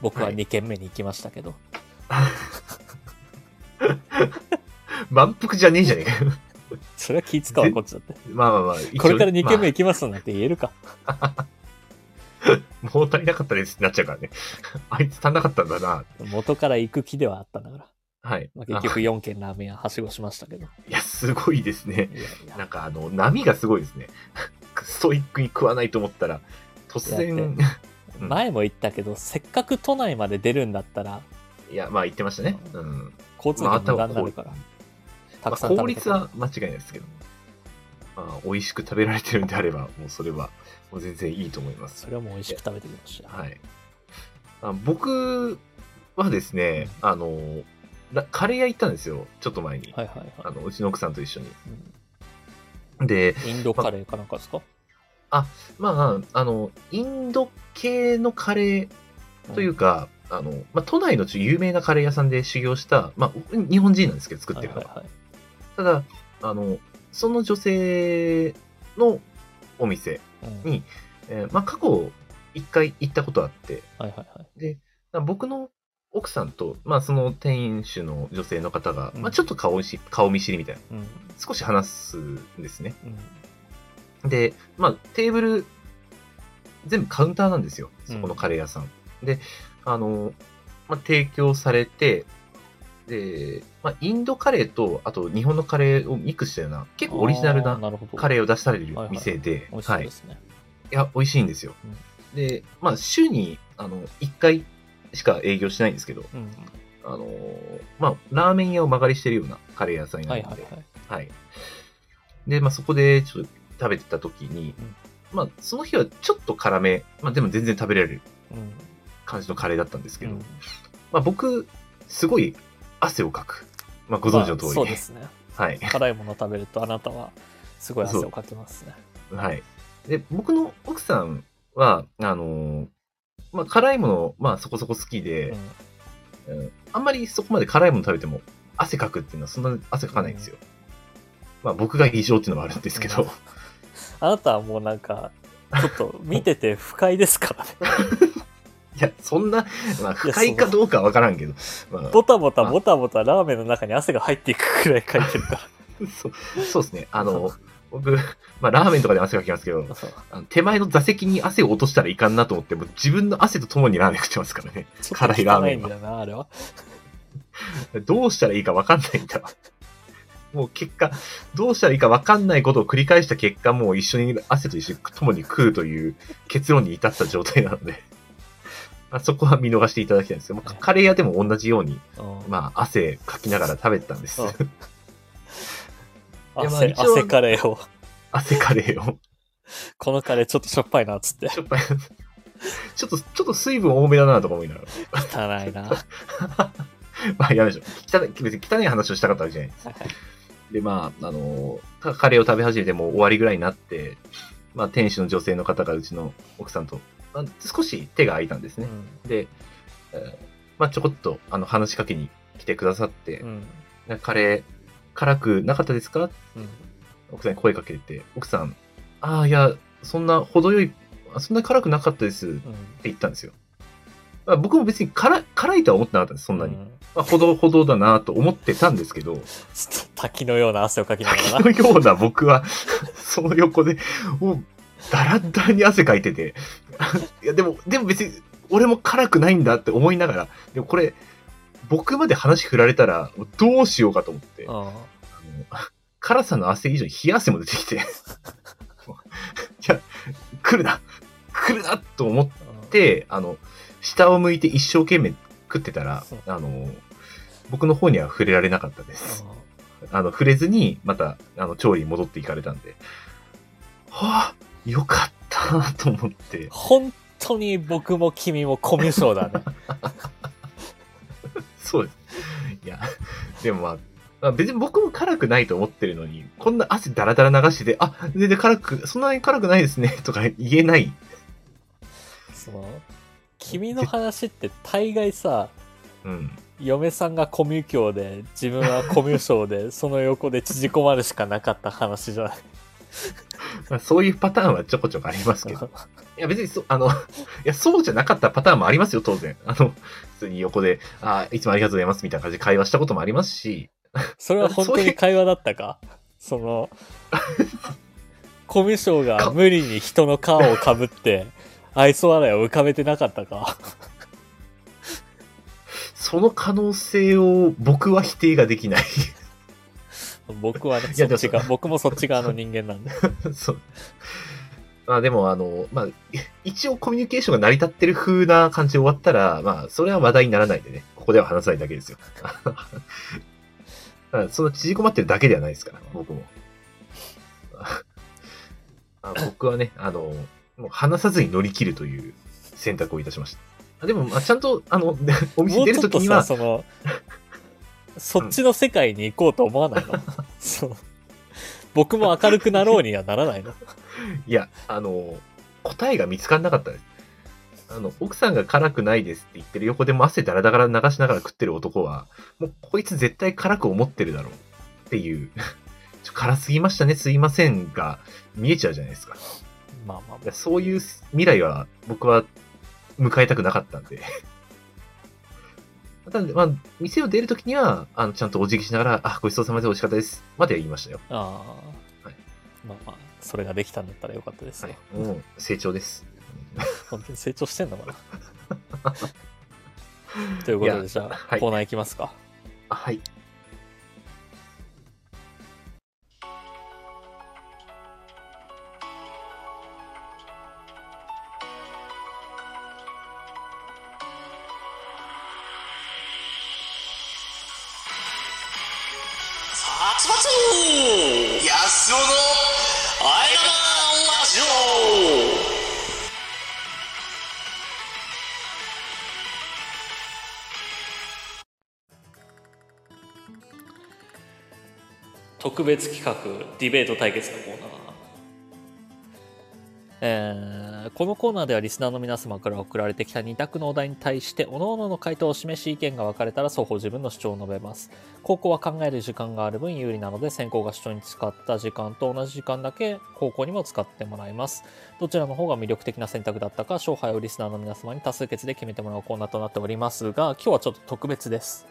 僕ははい2軒目に行きましたけど、かった満腹じゃねえじゃねえかよ。それは気使うわ、こっちだって。まあまあまあ。これから2軒目ま行きますなんて言えるか。あ もう足りなかったですってなっちゃうからね。あいつ足んなかったんだな。元から行く気ではあったんだから。はい。まあ、結局4軒ラーメン屋はしごしましたけど。あいや、すごいですね。いやいやなんかあの、波がすごいですね。ストイックに食わないと思ったら、突然、うん前も言ったけど、せっかく都内まで出るんだったら、いや、まあ言ってましたね。うん。交通費無駄になるから。たまあ、くさん食効率は間違いないですけど。まあ、美味しく食べられてるんであれば、もうそれは、もう全然いいと思いますそ。れはもう美味しく食べてきました。はい。あ僕はですね、あの、なカレー屋行ったんですよ。ちょっと前に。はいはいはあの、うちの奥さんと一緒に。い。で、うんインドカレーかなんかですか？まあ、あの、インド系のカレーというか、あの、まあ、都内のちょ有名なカレー屋さんで修行した、まあ、日本人なんですけど、作ってるのは。はいはいはい。ただ、あの、その女性のお店うんに、えーまあ、過去一回行ったことあって、はいはいはい。で、僕の奥さんと、まあ、その店主の女性の方が、うんまあ、ちょっと顔し顔見知りみたいな、うん。少し話すんですね。うん。で、まあ、テーブル、全部カウンターなんですよ。そこのカレー屋さん。で、あの、まあ、提供されて、で、まあ、インドカレーと、あと日本のカレーをミックスしたような、結構オリジナルなあーなるほどカレーを出される店で、美味しいですね。いや、美味しいんですよ。で、まあ、週に、あの、1回しか営業しないんですけど、うん。あのまあ、ラーメン屋を間借りしてるようなカレー屋さんになので、いはいはい。はい。で、まあ、そこでちょっと食べてた時に、うんまあ、その日はちょっと辛め、まあ、でも全然食べられるうん。感じのカレーだったんですけど、うんまあ、僕、すごい汗をかく。まあ、ご存知の通り、まあそうですね。はい。辛いもの食べるとあなたはすごい汗をかきますね。はい。で、僕の奥さんは、あのまあ、辛いもの、まあ、そこそこ好きで、うん。うんあんまりそこまで辛いもの食べても汗かくっていうのはそんなに汗かかないんですよ。まあ僕が異常っていうのもあるんですけど、うん。あなたはもうなんか、ちょっと見てて不快ですからね。いや、そんな、まあ不快かどうかはわからんけど、まあ、ボタボタボタボタラーメンの中に汗が入っていくくらい書いてるか そうそうですね。あの、僕、まあラーメンとかで汗かきますけど、あの手前の座席に汗を落としたらいかんなと思って、もう自分の汗とともにラーメン食ってますからね。辛いラーメンは汚いんだよな、あれは。どうしたらいいかわかんないんだわ。もう結果、どうしたらいいかわかんないことを繰り返した結果、もう一緒に汗と一緒に共に食うという結論に至った状態なので、まあ、そこは見逃していただきたいんですけど、まあカレー屋でも同じように、うんまあ、汗かきながら食べてたんです。うんいやまあ汗、カレーを。汗カレーを。このカレーちょっとしょっぱいなっつって。ちょっと、ちょっと、ちょっと水分多めだなとか思いながら。汚いな。は まあ、やめましょう。汚い、別に汚い話をしたかったわけじゃないです。いはいで、まあ、あの、カカレーを食べ始めてもう終わりぐらいになって、まあ、店主の女性の方がうちの奥さんと、まあ、少し手が空いたんですね。で、えーまあ、ちょこっと、あの、話しかけに来てくださってう、ん。カレー、辛くなかったですか？うん。奥さんに声かけて、奥さん、ああ、いや、そんな程よい、あそんな辛くなかったですってうん。言ったんですよ。まあ、僕も別に辛い辛いとは思ってなかったんです、そんなに。うんまあ、ほどほどだなと思ってたんですけど、滝のような汗をかきながらな。滝のような僕は、その横で、もう、だらだらに汗かいてて、いや、でも、でも別に、俺も辛くないんだって思いながら、でもこれ、僕まで話振られたら、どうしようかと思って、あうんの 辛さの汗以上に冷や汗も出てきて、いや、来るな。来るなと思って、あの、下を向いて一生懸命食ってたら、あの、僕の方には触れられなかったです。あの、触れずに、また、あの、調理に戻っていかれたんで、はあ、よかったなと思って、本当に僕も君もコミュ障だね。そうです。いや、でもまあ、まあ、別に僕も辛くないと思ってるのに、こんな汗だらだら流してて、あ、全然辛く、そんなに辛くないですね、とか言えない。その君の話って大概さ、うん。嫁さんがコミュ教で自分はコミュ障で その横で縮こまるしかなかった話じゃないまあ、そういうパターンはちょこちょこありますけど。いや、別にそ、あの、いや、そうじゃなかったパターンもありますよ、当然。あの、普通に横で、あ、いつもありがとうございます、みたいな感じで会話したこともありますし、それは本当に会話だったか？そのコミュ障が無理に人の顔をかぶって愛想笑いを浮かべてなかったか？その可能性を僕は否定ができない。僕はねそっちが僕もそっち側の人間なんで そう。まあでも、あの、まあ、い 一応コミュニケーションが成り立ってる風な感じで終わったら、まあ、それは話題にならないでね、ここでは話さないだけですよ。まあその縮こまってるだけではないですから、僕も。あ僕はね、あの、もう話さずに乗り切るという選択をいたしました。あでも、まあ、ちゃんと、あの、お店出るときにはさ、そのそっちの世界に行こうと思わないの、そう僕も明るくなろうにはならないの？いや、あの、答えが見つからなかったです。あの、奥さんが辛くないですって言ってる横でも汗だらだら流しながら食ってる男は、もうこいつ絶対辛く思ってるだろうっていう、ちょ辛すぎましたね、すいませんが見えちゃうじゃないですか。まあまあそういう未来は僕は迎えたくなかったんで。ただ、まあ、店を出るときには、あの、ちゃんとお辞儀しながら、あ、ごちそうさまで美味しかったです。までは言いましたよ。ああ、はいまあまあ、それができたんだったらよかったですよ。はい。もう、成長です。本当に成長してんのかな ということで、じゃあ、はいコーナー行きますか。あはい。特別企画ディベート対決のコーナー、えーこのコーナーではリスナーの皆様から送られてきた2択のお題に対して各々の回答を示し意見が分かれたら双方自分の主張を述べます。高校は考える時間がある分有利なので先行が主張に使った時間と同じ時間だけ高校にも使ってもらいます。どちらの方が魅力的な選択だったか勝敗をリスナーの皆様に多数決で決めてもらうコーナーとなっておりますが今日はちょっと特別です。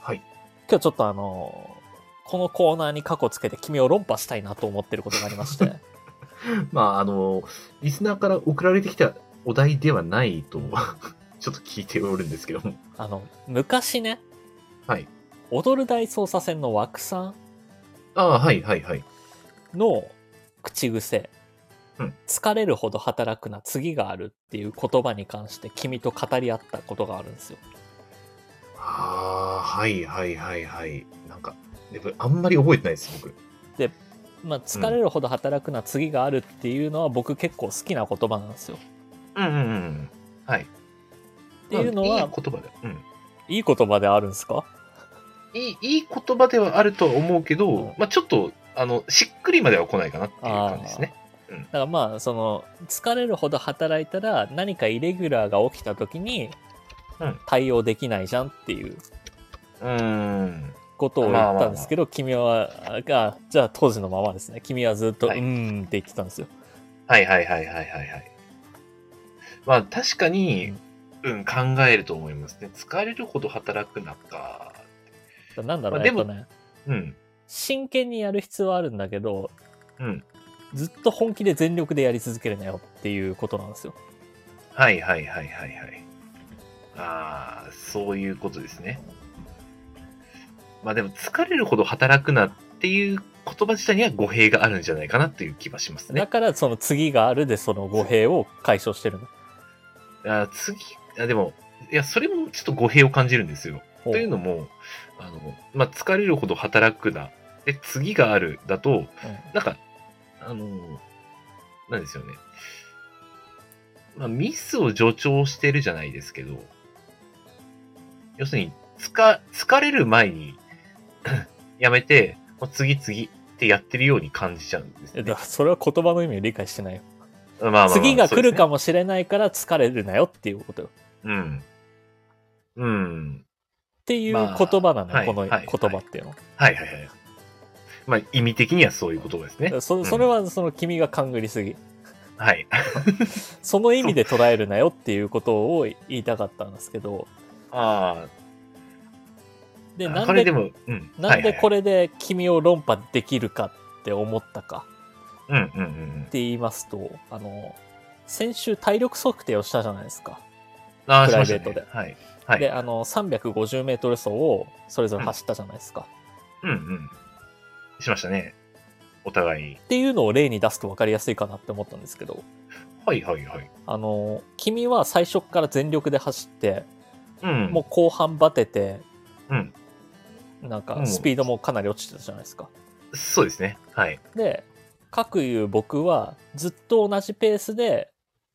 はい。今日ちょっとあのこのコーナーに過去つけて君を論破したいなと思ってることがありまして まあ、あの、リスナーから送られてきたお題ではないと、ちょっと聞いておるんですけども。あの昔ねはい。踊る大捜査線の枠さんああ、はい、はい、はい。の口癖、うん疲れるほど働くな次があるっていう言葉に関して君と語り合ったことがあるんですよああ、はい、はい、はい、はい。なんか、でもあんまり覚えてないです、僕。まあ疲れるほど働くな次があるっていうのは僕結構好きな言葉なんですようん、うん、うん。はい。っっていうのはいい言葉で。うん。いい言葉であるんですか？いい、いい言葉ではあるとは思うけど、うんまあちょっと、あの、しっくりまでは来ないかなっていう感じですね。だからまあその疲れるほど働いたら何かイレギュラーが起きた時にうん対応できないじゃんっていううーん。ことを言ったんですけど、君はあじゃあ当時のままですね君はずっと、はいうーんって言ってたんですよはいはいはいはいはいはい。まあ確かに、うん、考えると思いますね。疲れるほど働くなか。なんだろう、まあでもえっとねうん。真剣にやる必要はあるんだけどうん。ずっと本気で全力でやり続けるなよっていうことなんですよはいはいはいはいはい。ああ、そういうことですね。まあでも疲れるほど働くなっていう言葉自体には語弊があるんじゃないかなっていう気はしますだね。からその次があるでその語弊を解消してるのあー次あ、でも、いや、それもちょっと語弊を感じるんですよ。というのも、あの、まあ、疲れるほど働くな。で、次があるだと、うんなんか、あの、なんですよね。まあ、ミスを助長してるじゃないですけど、要するに、つか、疲れる前に やめて、もう次々ってやってるように感じちゃうんですね。だからそれは言葉の意味を理解してないよまあまあまあ次が来るかも。もしれないから疲れるなよっていうことようん。うん。っていうまあ言葉なのよ、この言はいはい葉っていうのは、はいはいはい。まあ、意味的にはそういうことですね。そそれはその君が勘ぐりすぎはい。その意味で捉えるなよっていうことを言いたかったんですけどああ、でなんででも、うん。なんでこれ、れで君を論破できるかって思ったかうんうんうんうんっ。て言いますとあの先週体力測定をしたじゃないですか、プライベートで。はい。はい。であの 350m 走をそれぞれ走ったじゃないですか、うんうん。しましたね。お互い。っていうのを例に出すと分かりやすいかなって思ったんですけどはいはいはい。あの君は最初から全力で走ってうん。もう後半バテてうん。なんかうんスピードもかなり落ちてたじゃないですか、そうですね。はい。で各いう僕はずっと同じペースで、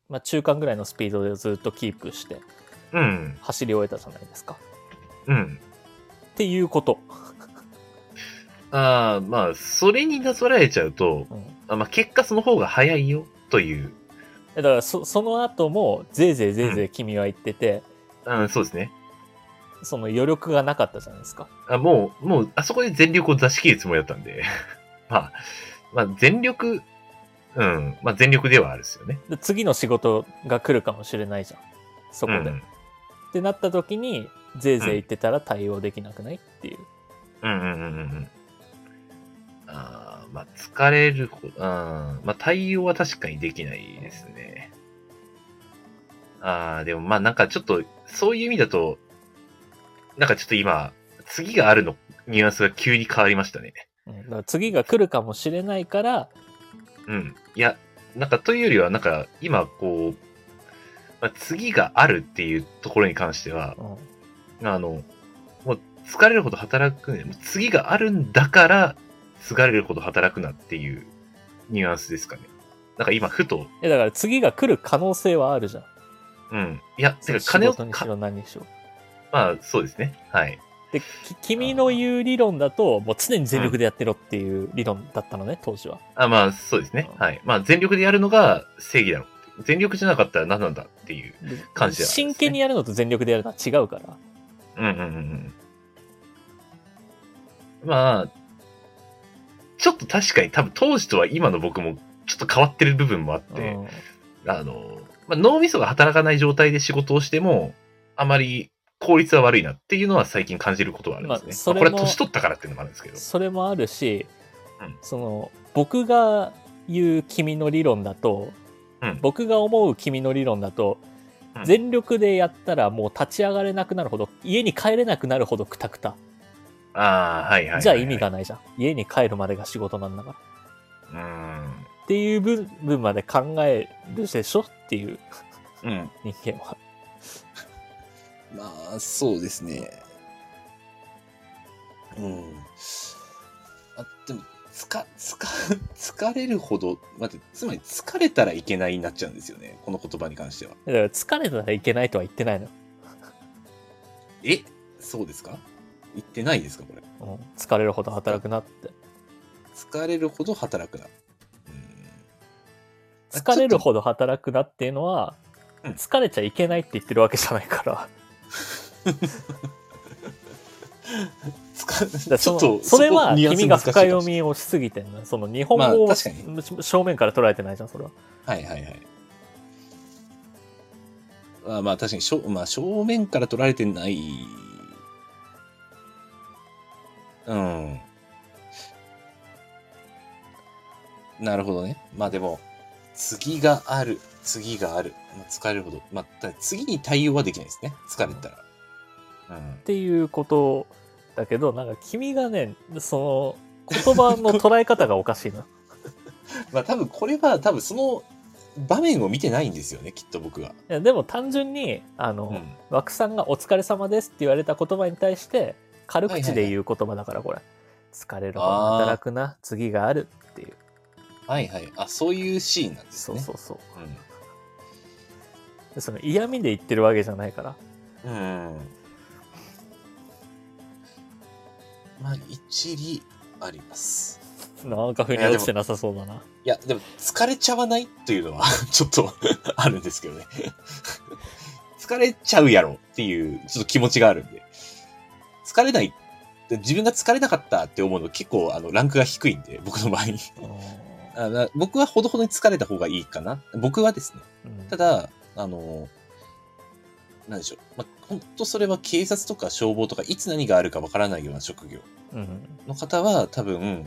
まあ、中間ぐらいのスピードでずっとキープしてうん。走り終えたじゃないですかうん。っていうこと、ああ、まあ、それになぞらえちゃうと、うんあまあ、結果その方が早いよというだからそその後もぜいぜいぜいぜい君は言ってて、うん、そうですね。その余力がなかったじゃないですか。あもう、もう、あそこで全力を出し切るつもりだったんで。まあ、まあ、全力、うん、まあ、全力ではあるですよね。で次の仕事が来るかもしれないじゃん。そこで。うんってなった時に、ぜいぜい言ってたら対応できなくないっていう。うんうんうんうんうん。あーまあ、疲れるうん、まあ、対応は確かにできないですね。ああ、でもまあなんかちょっと、そういう意味だと、なんかちょっと今、次があるの、ニュアンスが急に変わりましたね。うん、だから次が来るかもしれないから、うん。いや、なんかというよりは、なんか今こう、まあ、次があるっていうところに関しては、うん、あの、もう疲れるほど働くね。次があるんだから、疲れるほど働くなっていうニュアンスですかね。なんか今、ふと、えだから次が来る可能性はあるじゃん。うん。いや、てか仕金を、事にしかろ何にしろ。まあ、そうですね。はい。で、き君の言う理論だと、もう常に全力でやってろっていう理論だったのね、当時は。あまあ、そうですね。うんはい。まあ、全力でやるのが正義だろう。全力じゃなかったら何なんだっていう。で感じではあるんですね真剣にやるのと全力でやるのは違うから。うんうんうんうん。まあ、ちょっと確かに多分当時とは今の僕もちょっと変わってる部分もあって、うんあの、まあ、脳みそが働かない状態で仕事をしても、あまり効率は悪いなっていうのは最近感じることはあるんですね。まあそれこれは年取ったからっていうのもあるんですけど。それもあるし、うんその僕が言う君の理論だと、うん僕が思う君の理論だと、うん全力でやったらもう立ち上がれなくなるほど家に帰れなくなるほどくたくたああ、はいはいはいはい。じゃあ意味がないじゃん家に帰るまでが仕事なんだからうん。っていう部分まで考えるでしょっていううん。人間はまあ、そうですね。うん。あ、でも、つか、つか、疲れるほど、待って、つまり疲れたらいけないになっちゃうんですよね。この言葉に関しては。だから疲れたらいけないとは言ってないのよ、え？そうですか？言ってないですかこれ？うん、疲れるほど働くなって疲れるほど働くな。うんあ疲れるほど働くなっていうのはうん疲れちゃいけないって言ってるわけじゃないからちょっと、それは君が深読みをしすぎてんのよその日本まあ語を正面から捉えてないじゃんそれははいはいはい。まあまあ確かにしょ、まあ、正面から取られてない。うん。なるほどね。まあでも、次がある、次がある。まあ、疲れるほど。まあ、次に対応はできないですね。疲れたら。うんっ。ていうことだけどなんか君がねその言葉の捉え方がおかしいな まあ多分これは多分その場面を見てないんですよね、きっと僕は。いやでも単純にあの、うん。枠さんが「お疲れ様です」って言われた言葉に対して軽口で言う言葉だからこれ疲れるほど働くな次があるっていうはいはい。あ、そういうシーンなんですね。そうそうそううん。でその嫌味で言ってるわけじゃないからうん。まあ、一理あります。なんか腑に落ちてなさそうだないや、でも、疲れちゃわないというのは、ちょっとあるんですけどね。疲れちゃうやろっていう、ちょっと気持ちがあるんで。疲れない、自分が疲れなかったって思うの結構、あの、ランクが低いんで、僕の場合に。あな僕はほどほどに疲れた方がいいかな。僕はですね。うんただ、あの、なんでしょう。まあ、本当それは警察とか消防とか、いつ何があるかわからないような職業うんの方は、多分、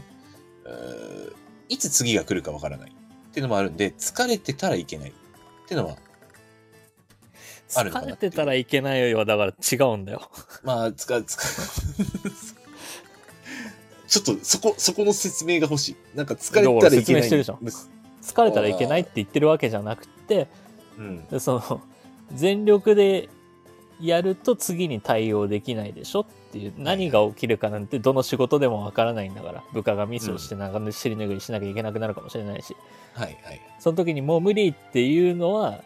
いつ次が来るかわからない。っていうのもあるんで、疲れてたらいけない。っていうのは、あるのかな疲れてたらいけないよりはだから違うんだよまあ、つか、つか、ちょっと、そこ、そこの説明が欲しい。なんか疲れたらいけない。疲れたらいけないって言ってるわけじゃなくてうん。でその全力でやると次に対応できないでしょっていう何が起きるかなんてどの仕事でもわからないんだから部下がミスをして長年尻拭いしなきゃいけなくなるかもしれないしはいはい。その時にもう無理っていうのは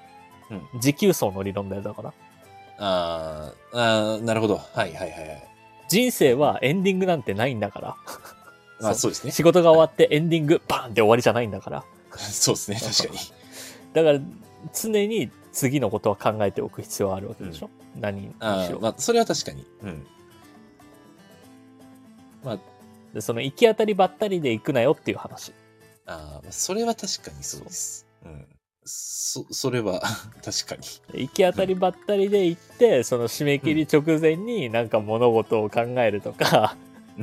うん持久走の理論だよだからあーあー、なるほど。はいはいはいはい。人生はエンディングなんてないんだからまあそうですね。仕事が終わってエンディングバーンって終わりじゃないんだからそうですね、確かに。だから常に次のことは考えておく必要はあるわけでしょ、何にしろ。まあ、それは確かに。うん。まあ、でその行き当たりばったりで行くなよっていう話。あーまあ、それは確かにそうです。うん。そ、それは 確かに。行き当たりばったりで行って、その締め切り直前になんか物事を考えるとか、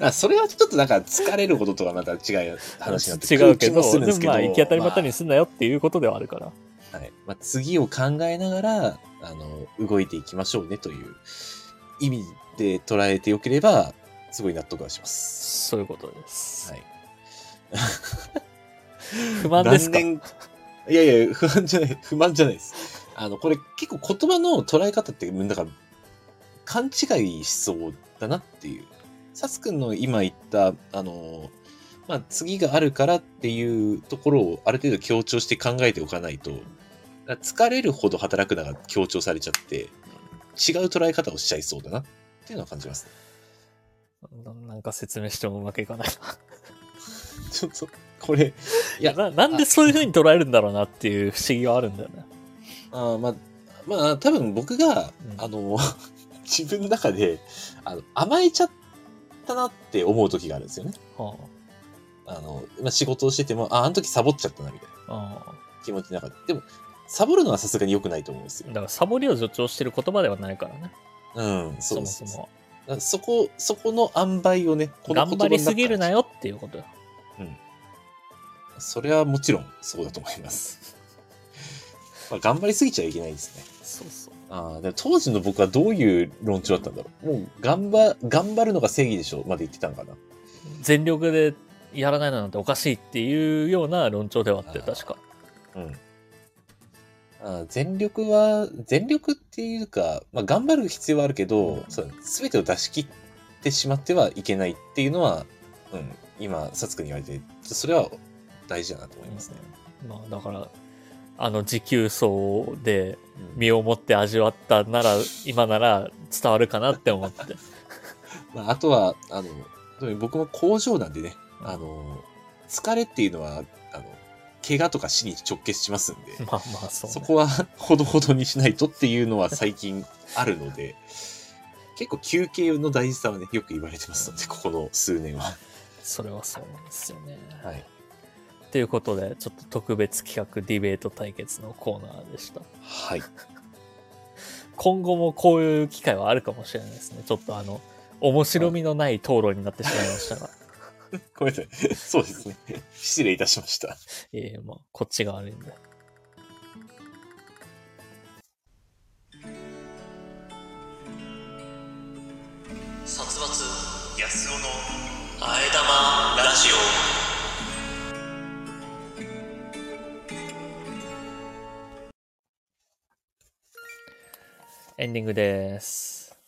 あそれはちょっとなんか疲れることとはまた違う話になって違うけど、気もするんですけど。まあ行き当たりばったりにすんなよっていうことではあるから。まあはい。まあ、次を考えながら、あの、動いていきましょうねという意味で捉えてよければ、すごい納得はします。そういうことです。はい。不満ですか？いやいや、不安じゃない、不満じゃないです。あの、これ結構言葉の捉え方って、なんか、勘違いしそうだなっていう。サス君の今言った、あの、まあ、次があるからっていうところをある程度強調して考えておかないと、疲れるほど働くのが強調されちゃって、違う捉え方をしちゃいそうだなっていうのは感じます。ななんか説明してもうまくいかない ちょっと、これ、いやな。ななんでそういう風に捉えるんだろうなっていう不思議はあるんだよね。あーまあ、まあ、多分僕が、うんあの、自分の中で、あの、甘えちゃったなって思う時があるんですよね。はあの、まあ、仕事をしてても、あ、あの時サボっちゃったな、みたいなああ気持ちの中で。でも、サボるのはさすがに良くないと思うんですよあ。だからサボりを助長してる言葉ではないからね。うん、そそう。そも。だからそこ、そこの塩梅をね、この頑張りすぎるなよ。よっていうことよ。それはもちろんそうだと思います。まあ、頑張りすぎちゃいけないですね。そうそう。ああ、でも当時の僕はどういう論調だったんだろう。もう、頑張、頑張るのが正義でしょまで言ってたのかな。全力でやらないのなんておかしいっていうような論調ではあって、あー確か。うん。全力は、全力っていうか、まあ、頑張る必要はあるけど、すべてを出し切ってしまってはいけないっていうのは、うん、今、サツくんに言われて、それは大事だなと思いますね。まあだから、あの持久走でうん。身をもって味わったなら、今なら伝わるかなって思って。まあ、あとは、あの、僕も工場なんでね、あの、疲れっていうのは、怪我とか死に直結しますんで、まあまあそう、ね。そこは ほどほどにしないとっていうのは最近あるので、結構休憩の大事さはね、よく言われてますので、ここの数年は。それはそうなんですよね。はい。ということで、ちょっと特別企画ディベート対決のコーナーでした。はい。今後もこういう機会はあるかもしれないですね。ちょっとあの、面白みのない討論になってしまいましたが。ごめんなさい。そうですね。失礼いたしました。ええまあ、こっちが悪いんで。殺伐安男のあえ玉ラジエンディングです。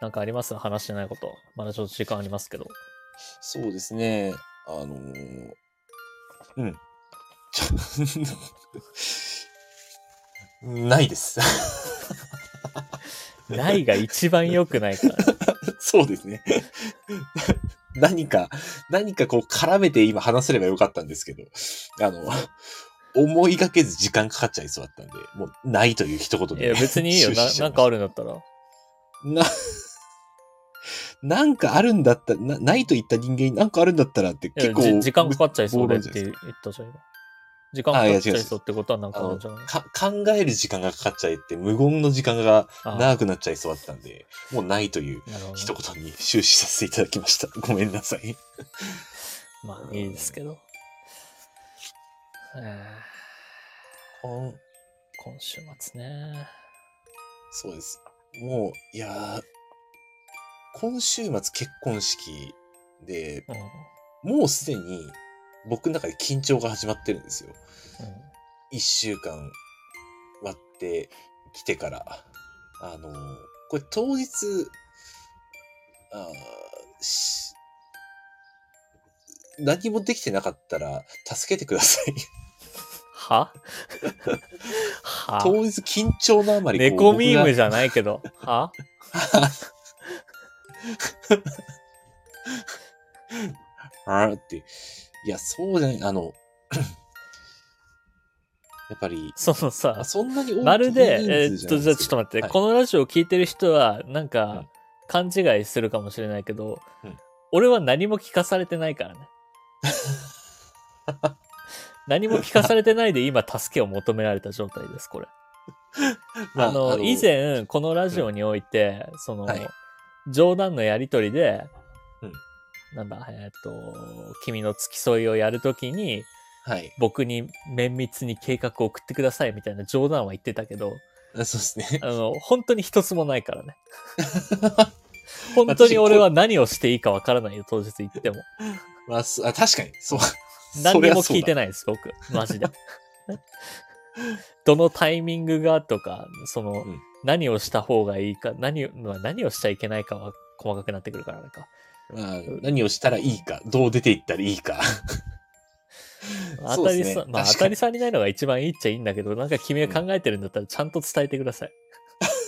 なんかあります？話してないこと。まだちょっと時間ありますけど。そうですね。あのーうん。ないです。ないが一番良くないから。そうですね。何か、何かこう絡めて今話せればよかったんですけど、あの、思いがけず時間かかっちゃいそうだったんで、もうないという一言で。いや、別にいいよ。ななんかあるんだったら。な、なんかあるんだったら、なないと言った人間になんかあるんだったらって結構。じ時間かかっちゃいそうでって言ったじゃん、今。時間かかっちゃいそうってことはなんかあるんじゃない？か考える時間がかかっちゃいって、無言の時間があ長くなっちゃいそうだったんで、もうないという一言に終始させていただきました。ごめんなさい。まあ、いいですけど。今週末ね。そうです。もう、いやー今週末結婚式で、うん。もうすでに僕の中で緊張が始まってるんですよ。うん一週間割ってきてから。あのーこれ当日、あ何もできてなかったら助けてください。は？は？当日緊張のあまり猫ミーム僕じゃないけど。は？が あーって。いや、そうじゃない。あの、やっぱり、そのさあ、そんなにまるで、えーっと、じゃちょっと待って、はいこのラジオを聞いてる人は、なんうんか、勘違いするかもしれないけど、うん俺は何も聞かされてないからね。何も聞かされてないで今助けを求められた状態です、これ。まあの、以、前、このラジオにおいて、その、はい冗談のやりとりで、うんなんだ、えーっと、君の付き添いをやるときに、はい。僕に綿密に計画を送ってくださいみたいな冗談は言ってたけど、あそうですね。あの、本当に一つもないからね。本当に俺は何をしていいかわからないよ、当日行っても。まあ、そあ確かに、そう。何にも聞いてない。です、僕。マジで。どのタイミングがとか、その、ん何をした方がいいか、何を、まあ何をしちゃいけないかは細かくなってくるからねか。まあ、何をしたらいいか、どう出ていったらいいか。当たりさ、そうですねまあ当たり障りないのが一番いいっちゃいいんだけど、なんか君が考えてるんだったらちゃんと伝えてください。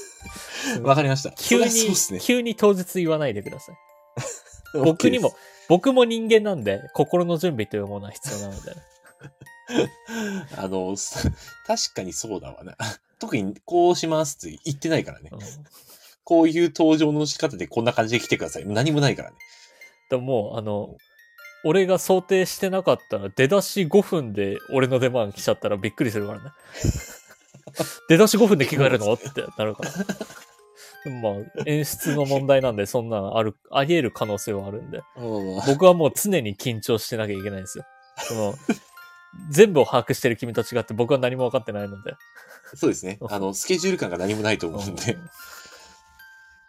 わかりました。急に、ね。急に当日言わないでください。僕にも僕も人間なんで、心の準備というものは必要なので。す。あの、す確かにそうだわな。特に、こうしますって言ってないからね。うんこういう登場の仕方でこんな感じで来てください。何もないからね。でももう、あの、俺が想定してなかったら、出だし5分で俺の出番来ちゃったらびっくりするからね。出だし5分で着替えるの？ってなるから。まあ、演出の問題なんで、そんなのある、あり得る可能性はあるんで。うん僕はもう常に緊張してなきゃいけないんですよ。その、全部を把握してる君と違って僕は何も分かってないので。そうですね。あの、スケジュール感が何もないと思うんで。うん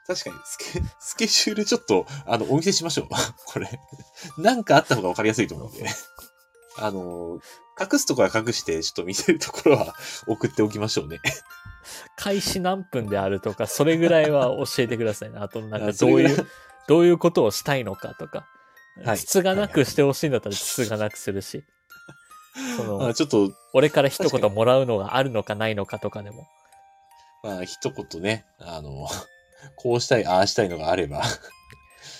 確かにスケ、スケジュールちょっと、あの、お見せしましょう。これ。なんかあった方が分かりやすいと思うんで。あの、隠すところは隠して、ちょっと見せるところは送っておきましょうね。開始何分であるとか、それぐらいは教えてくださいね。あと、なんかどういう、どういうことをしたいのかとか。はい筒がなくしてほしいんだったら筒がなくするし。そのあ、ちょっと、俺から一言もらうのがあるのかないのかとかでも。まあ、一言ね、あの、こうしたい、ああしたいのがあれば、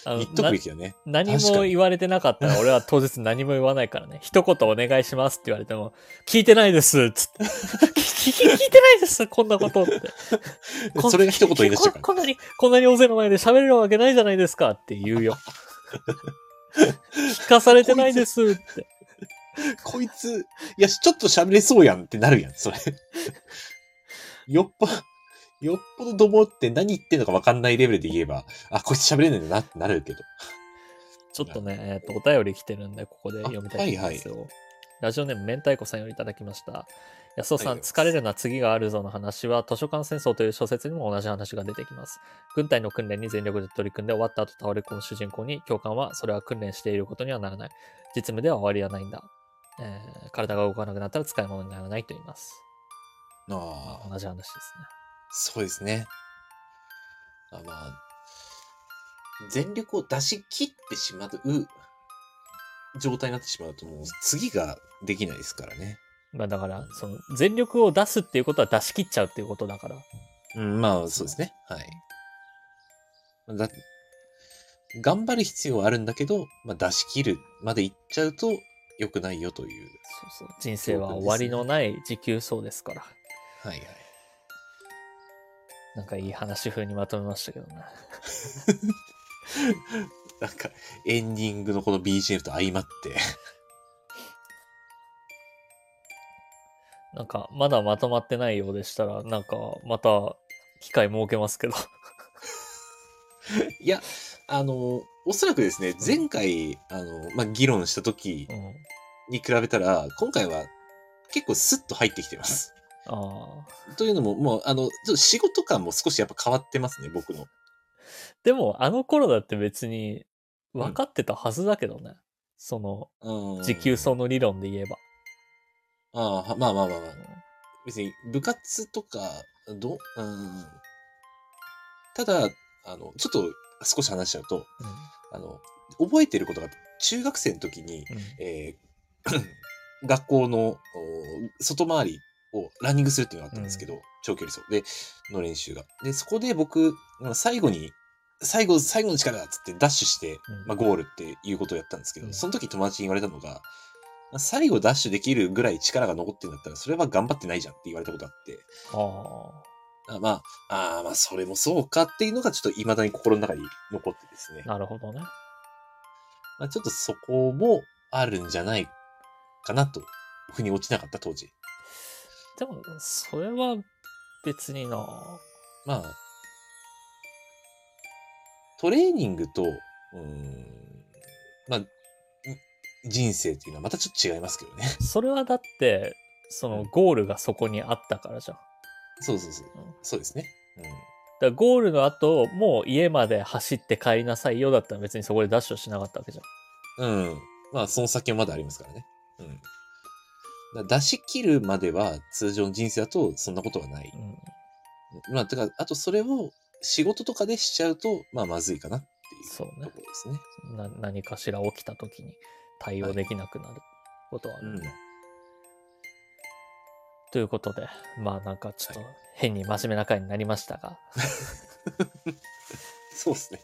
言っとくべきだね。な何も言われてなかったら俺は当日何も言わないからね。一言お願いしますって言われても、聞いてないですつって。聞いてないです？こんなことって。それが一言言い出しちこんなに、こんなに大勢の前で喋れるわけないじゃないですかって言うよ。聞かされてないですって。こいつ、いや、ちょっと喋れそうやんってなるやん、それ。よっぽ、よっぽどどもって何言ってんのか分かんないレベルで言えば、あ、こいつ喋れねえんだなってなるけど。ちょっとね、えっ、と、お便り来てるんで、ここで読みたいと思いますよ。ラジオネーム、明太子さんよりいただきました。安尾さん、はい疲れるな、次があるぞの話は、図書館戦争という小説にも同じ話が出てきます。軍隊の訓練に全力で取り組んで終わった後倒れ込む主人公に、教官は、それは訓練していることにはならない。実務では終わりはないんだ。えー体が動かなくなったら使い物にならないと言います。ああ、同じ話ですね。そうですね。あまあ、全力を出し切ってしまう状態になってしまうと、もう次ができないですからね。まあだから、その、全力を出すっていうことは出し切っちゃうっていうことだから。うん、まあ、そうですね。はい。だ頑張る必要はあるんだけど、まあ、出し切るまでいっちゃうと良くないよという。そうそう。人生は終わりのない持久走ですから。はいはい。なんかいい話風にまとめましたけどね。なんか、エンディングのこの BGM と相まって。なんか、まだまとまってないようでしたら、なんか、また、機会設けますけど。いや、あの、おそらくですね、前回、あの、まあ、議論した時うん。に比べたら、今回は結構スッと入ってきてます。ああ。というのも、もう、あの、ちょっと仕事感も少しやっぱ変わってますね、僕の。でも、あの頃だって別に、分かってたはずだけどね。その、うん持久走の理論で言えば。ああ、はまあまあまあまあうん。別に部活とか、ど、うん。ただ、あの、ちょっと少し話しちゃうと、あの、覚えてることが、中学生の時に、うん。えー 学校のお外回りをランニングするっていうのがあったんですけど、長距離走で、の練習が。で、そこで僕、まあ最後に、最後、最後の力だっつってダッシュして、うんまあ、ゴールっていうことをやったんですけど、うんその時友達に言われたのが、最後ダッシュできるぐらい力が残ってるんだったら、それは頑張ってないじゃんって言われたことあって。ああまあ、あーまあ、それもそうかっていうのがちょっと未だに心の中に残ってですねあ、。なるほどね。まあ、ちょっとそこもあるんじゃないかなと、腑に落ちなかった当時。でも、それは別にな。まあ、トレーニングと、うーん、まあ、ん人生っていうのはまたちょっと違いますけどね。それはだって、そのゴールがそこにあったからじゃん。そうそうそううん。そうですね。うん。だゴールの後、もう家まで走って帰りなさいよだったら別にそこでダッシュをしなかったわけじゃん。うん。まあ、その先はまだありますからね。うん。出し切るまでは通常の人生だとそんなことはない。うん。まあ、てか、あとそれを仕事とかでしちゃうと、まあ、まずいかなっていうそうねところですね。な何かしら起きた時に対応できなくなることはある、うん。ということで、まあなんかちょっと変に真面目な回になりましたが、そうですね。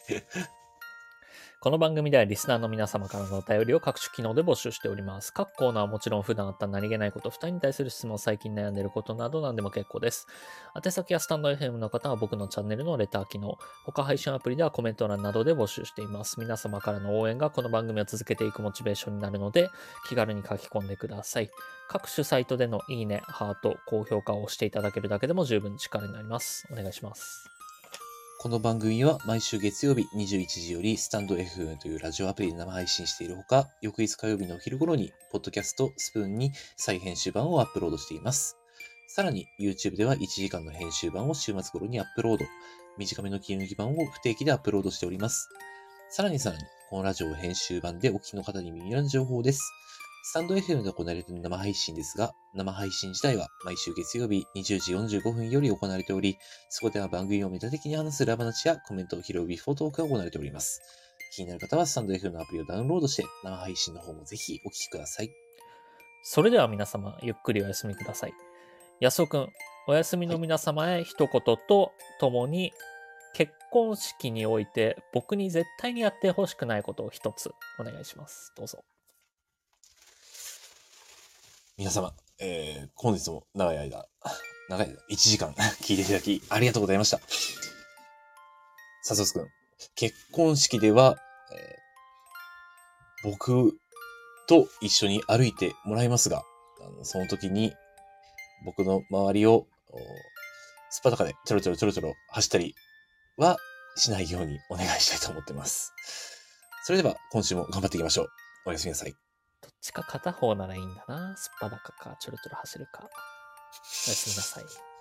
この番組ではリスナーの皆様からのお便りを各種機能で募集しております。各コーナーはもちろん普段あった何気ないこと、負担に対する質問、最近悩んでることなど何でも結構です。宛先やスタンド FM の方は僕のチャンネルのレター機能、他配信アプリではコメント欄などで募集しています。皆様からの応援がこの番組を続けていくモチベーションになるので、気軽に書き込んでください。各種サイトでのいいね、ハート、高評価を押していただけるだけでも十分力になります。お願いします。この番組は毎週月曜日21時よりスタンド FM というラジオアプリで生配信しているほか、翌日火曜日のお昼頃に、ポッドキャストスプーンに再編集版をアップロードしています。さらに、YouTube では1時間の編集版を週末頃にアップロード。短めの切り抜き版を不定期でアップロードしております。さらにさらに、このラジオ編集版でお聞きの方に耳寄りな情報です。スタンド FM で行われている生配信ですが、生配信自体は毎週月曜日20時45分より行われており、そこでは番組をメタ的に話す裏話やコメントを拾うビフォートークが行われております。気になる方はスタンド FM のアプリをダウンロードして、生配信の方もぜひお聞きください。それでは皆様、ゆっくりお休みください。安尾くん、お休みの皆様へ一言とともに、結婚式において僕に絶対にやってほしくないことを一つお願いします。どうぞ。皆様、えー、本日も長い間、長い間、1時間 聞いていただきありがとうございました。笹津くん、結婚式では、えー僕と一緒に歩いてもらいますが、あのその時に僕の周りを、おスパとかでちょろちょろちょろちょろ走ったりはしないようにお願いしたいと思ってます。それでは今週も頑張っていきましょう。おやすみなさい。ちか片方ならいいんだな。すっぱだかか、ちょろちょろ走るか。おやすみなさい。